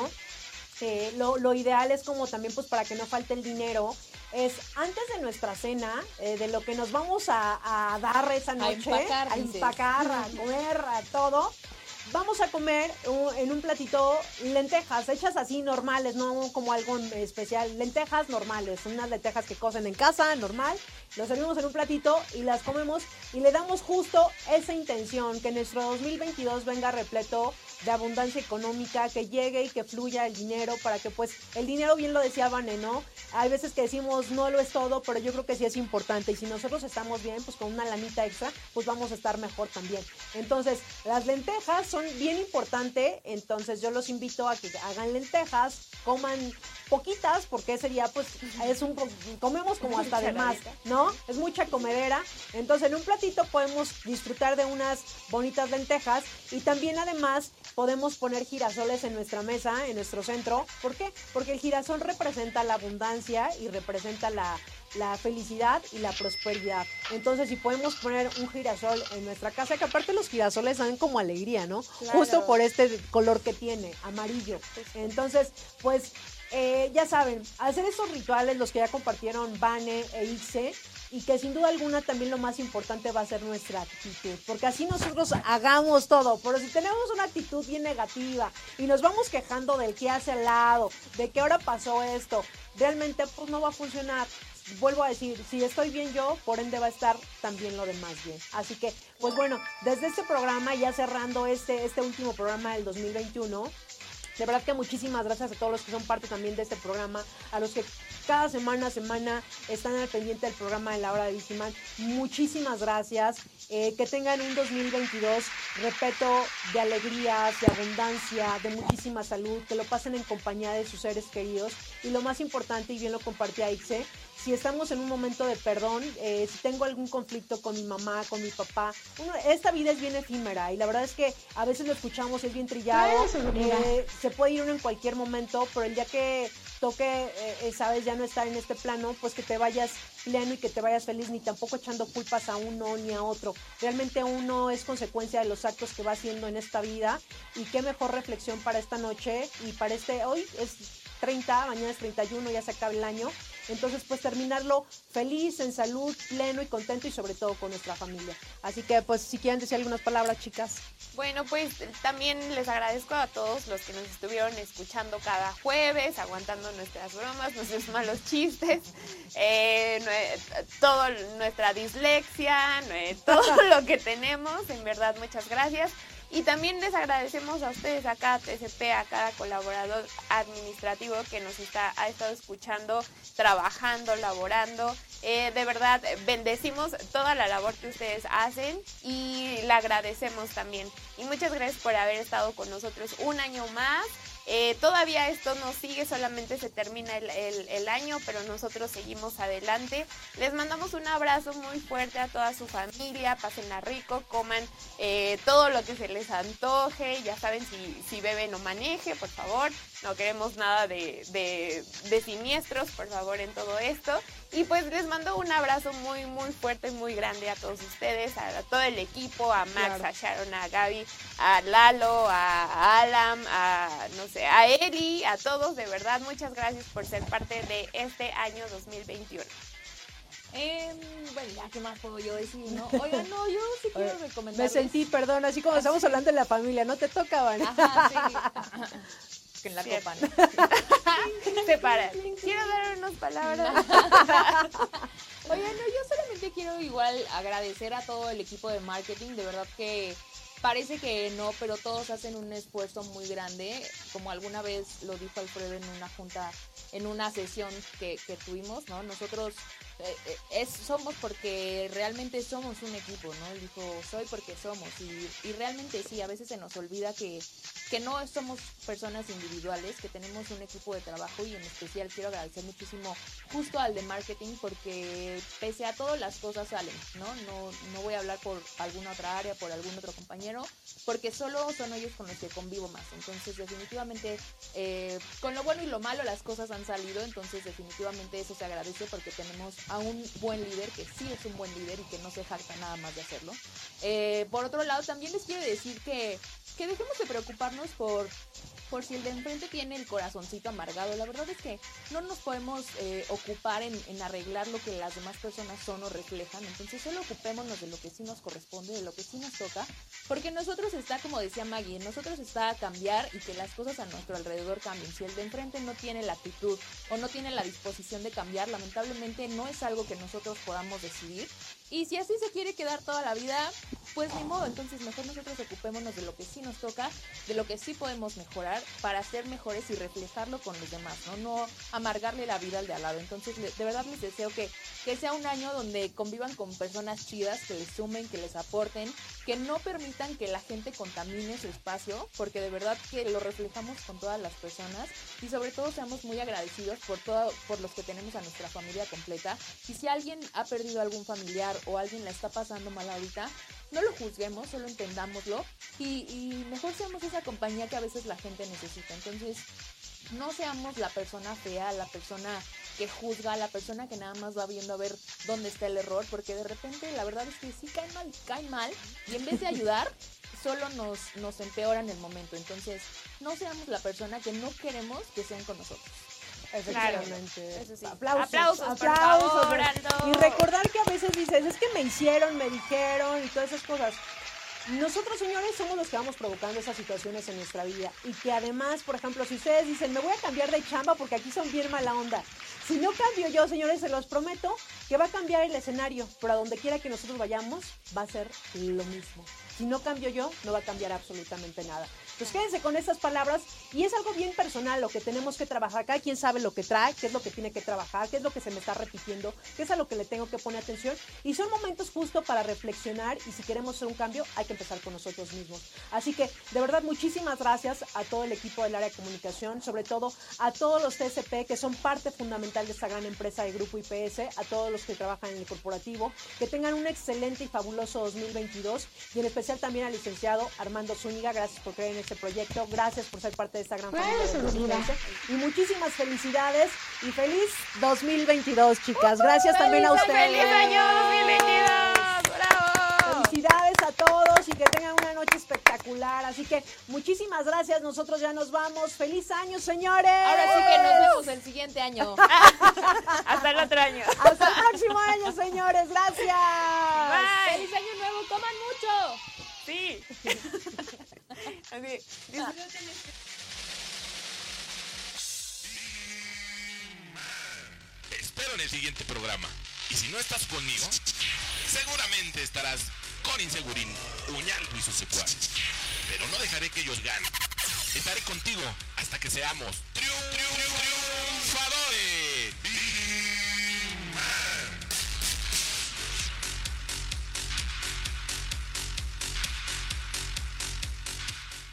eh, lo, lo ideal es como también pues para que no falte el dinero, es antes de nuestra cena, eh, de lo que nos vamos a, a dar esa noche, empacar, a empacar, a comer, a todo, vamos a comer en un platito lentejas, hechas así normales, no como algo especial, lentejas normales, unas lentejas que cocen en casa, normal, lo servimos en un platito y las comemos y le damos justo esa intención, que nuestro 2022 venga repleto de abundancia económica, que llegue y que fluya el dinero para que pues el dinero bien lo decía Vane, ¿no? Hay veces que decimos no lo es todo, pero yo creo que sí es importante y si nosotros estamos bien, pues con una lanita extra, pues vamos a estar mejor también. Entonces, las lentejas son bien importantes, entonces yo los invito a que hagan lentejas, coman poquitas, porque ese día pues es un, comemos como hasta de más, ¿no? Es mucha comedera, entonces en un platito podemos disfrutar de unas bonitas lentejas y también además podemos poner girasoles en nuestra mesa, en nuestro centro, ¿por qué? Porque el girasol representa la abundancia y representa la, la felicidad y la prosperidad. Entonces, si podemos poner un girasol en nuestra casa, que aparte los girasoles dan como alegría, ¿no? Justo por este color que tiene, amarillo. Entonces, pues eh, ya saben, hacer esos rituales, los que ya compartieron Vane e Ixe, y que sin duda alguna también lo más importante va a ser nuestra actitud, porque así nosotros hagamos todo, pero si tenemos una actitud bien negativa y nos vamos quejando del que hace al lado, de que ahora pasó esto, realmente pues no va a funcionar. Vuelvo a decir, si estoy bien yo, por ende va a estar también lo demás bien. Así que, pues bueno, desde este programa, ya cerrando este, este último programa del 2021, de verdad que muchísimas gracias a todos los que son parte también de este programa, a los que cada semana a semana están al pendiente del programa de la hora de. Muchísimas gracias. Eh, que tengan un 2022, repito, de alegrías, de abundancia, de muchísima salud, que lo pasen en compañía de sus seres queridos. Y lo más importante, y bien lo compartía Ixe, si estamos en un momento de perdón, eh, si tengo algún conflicto con mi mamá, con mi papá, esta vida es bien efímera y la verdad es que a veces lo escuchamos, es bien trillado, eh, se puede ir uno en cualquier momento, pero el día que toque, eh, sabes, ya no estar en este plano, pues que te vayas pleno y que te vayas feliz, ni tampoco echando culpas a uno ni a otro. Realmente uno es consecuencia de los actos que va haciendo en esta vida y qué mejor reflexión para esta noche y para este, hoy es 30, mañana es 31, ya se acaba el año. Entonces, pues terminarlo feliz, en salud, pleno y contento y sobre todo con nuestra familia. Así que, pues, si quieren decir algunas palabras, chicas. Bueno, pues también les agradezco a todos los que nos estuvieron escuchando cada jueves, aguantando nuestras bromas, nuestros malos chistes, eh, todo nuestra dislexia, todo lo que tenemos. En verdad, muchas gracias. Y también les agradecemos a ustedes, a cada TCP, a cada colaborador administrativo que nos está, ha estado escuchando, trabajando, laborando. Eh, de verdad, bendecimos toda la labor que ustedes hacen y la agradecemos también. Y muchas gracias por haber estado con nosotros un año más. Eh, todavía esto no sigue, solamente se termina el, año, pero nosotros seguimos adelante. Les mandamos un abrazo muy fuerte a toda su familia, pásenla rico, coman eh, todo lo que se les antoje, ya saben si, si beben o maneje, por favor, no queremos nada de, de siniestros, por favor, en todo esto. Y pues les mando un abrazo muy, muy fuerte, muy grande a todos ustedes, a, todo el equipo, a Max, a Sharon, a Gaby, a Lalo, a Alam, a no sé, a Eli, a todos, de verdad, muchas gracias por ser parte de este año 2021. Eh, bueno, ya, ¿qué más puedo yo decir? No? Oigan, no, yo sí quiero recomendar. Me sentí, perdón, así como estamos hablando de la familia, no te tocaban. Ajá, sí. que en la copa, ¿no? Se para. Quiero dar unas palabras. Oigan, no, yo solamente quiero igual agradecer a todo el equipo de marketing, de verdad que parece que no, pero todos hacen un esfuerzo muy grande, como alguna vez lo dijo Alfredo en una junta, en una sesión que, que tuvimos, ¿no? Nosotros es, somos porque realmente somos un equipo, ¿no? Dijo, soy porque somos. Y, y realmente sí, a veces se nos olvida que, que no somos personas individuales, que tenemos un equipo de trabajo y en especial quiero agradecer muchísimo justo al de marketing porque pese a todo las cosas salen, ¿no? No, no voy a hablar por alguna otra área, por algún otro compañero, porque solo son ellos con los que convivo más. Entonces definitivamente eh, con lo bueno y lo malo las cosas han salido, entonces definitivamente eso se agradece porque tenemos a un buen líder, que sí es un buen líder y que no se jacta nada más de hacerlo. Eh, por otro lado, también les quiero decir que, que dejemos de preocuparnos por por si el de enfrente tiene el corazoncito amargado. La verdad es que no nos podemos eh, ocupar en, arreglar lo que las demás personas son o reflejan. Entonces solo ocupémonos de lo que sí nos corresponde, de lo que sí nos toca. Porque nosotros está, como decía Maggie, nosotros está cambiar y que las cosas a nuestro alrededor cambien. Si el de enfrente no tiene la actitud o no tiene la disposición de cambiar, lamentablemente no es algo que nosotros podamos decidir. Y si así se quiere quedar toda la vida, pues ni modo. Entonces mejor nosotros ocupémonos de lo que sí nos toca, de lo que sí podemos mejorar para ser mejores y reflejarlo con los demás, ¿no? No amargarle la vida al de al lado. Entonces de verdad les deseo que, que sea un año donde convivan con personas chidas, que les sumen, que les aporten, que no permitan que la gente contamine su espacio, porque de verdad que lo reflejamos con todas las personas y sobre todo seamos muy agradecidos por todo, por los que tenemos a nuestra familia completa. Y si alguien ha perdido algún familiar o alguien la está pasando mal ahorita, no lo juzguemos, solo entendámoslo y, y mejor seamos esa compañía que a veces la gente necesita. Entonces, no seamos la persona fea, la persona que juzga, la persona que nada más va viendo a ver dónde está el error, porque de repente la verdad es que sí caen mal, caen mal, y en vez de ayudar, solo nos, nos empeora en el momento. Entonces, no seamos la persona que no queremos que sean con nosotros. Efectivamente. Eso sí. Aplausos. Aplausos, por aplausos. favor, Aldo. Y recordar que a veces dices, es que me hicieron, me dijeron y todas esas cosas. Nosotros, señores, somos los que vamos provocando esas situaciones en nuestra vida. Y que además, por ejemplo, si ustedes dicen, me voy a cambiar de chamba porque aquí son bien mala onda. Si no cambio yo, señores, se los prometo que va a cambiar el escenario. Pero a donde quiera que nosotros vayamos, va a ser lo mismo. Si no cambio yo, no va a cambiar absolutamente nada. Pues quédense con estas palabras y es algo bien personal lo que tenemos que trabajar. Cada quien sabe lo que trae, qué es lo que tiene que trabajar, qué es lo que se me está repitiendo, qué es a lo que le tengo que poner atención. Y son momentos justo para reflexionar y si queremos hacer un cambio hay que empezar con nosotros mismos. Así que de verdad muchísimas gracias a todo el equipo del área de comunicación, sobre todo a todos los TSP que son parte fundamental de esta gran empresa de Grupo IPS, a todos los que trabajan en el corporativo, que tengan un excelente y fabuloso 2022 y en especial también al licenciado Armando Zúñiga, gracias por creer en este proyecto, gracias por ser parte de esta gran familia de y muchísimas felicidades y feliz 2022 chicas, gracias también a ustedes. ¡Feliz año 2022! ¡Bravo! Felicidades a todos y que tengan una noche espectacular. Así que muchísimas gracias. Nosotros ya nos vamos. ¡Feliz año, señores! Ahora sí que nos vemos el siguiente año. Hasta el otro año. Hasta el próximo año, señores. Gracias. Bye. ¡Feliz año nuevo! ¡Coman mucho! Sí. Así, disfruten Te espero en el siguiente programa. Y si no estás conmigo, seguramente estarás con Insegurín, Uñal y sus secuaces. Pero no dejaré que ellos ganen. Estaré contigo hasta que seamos triunfadores.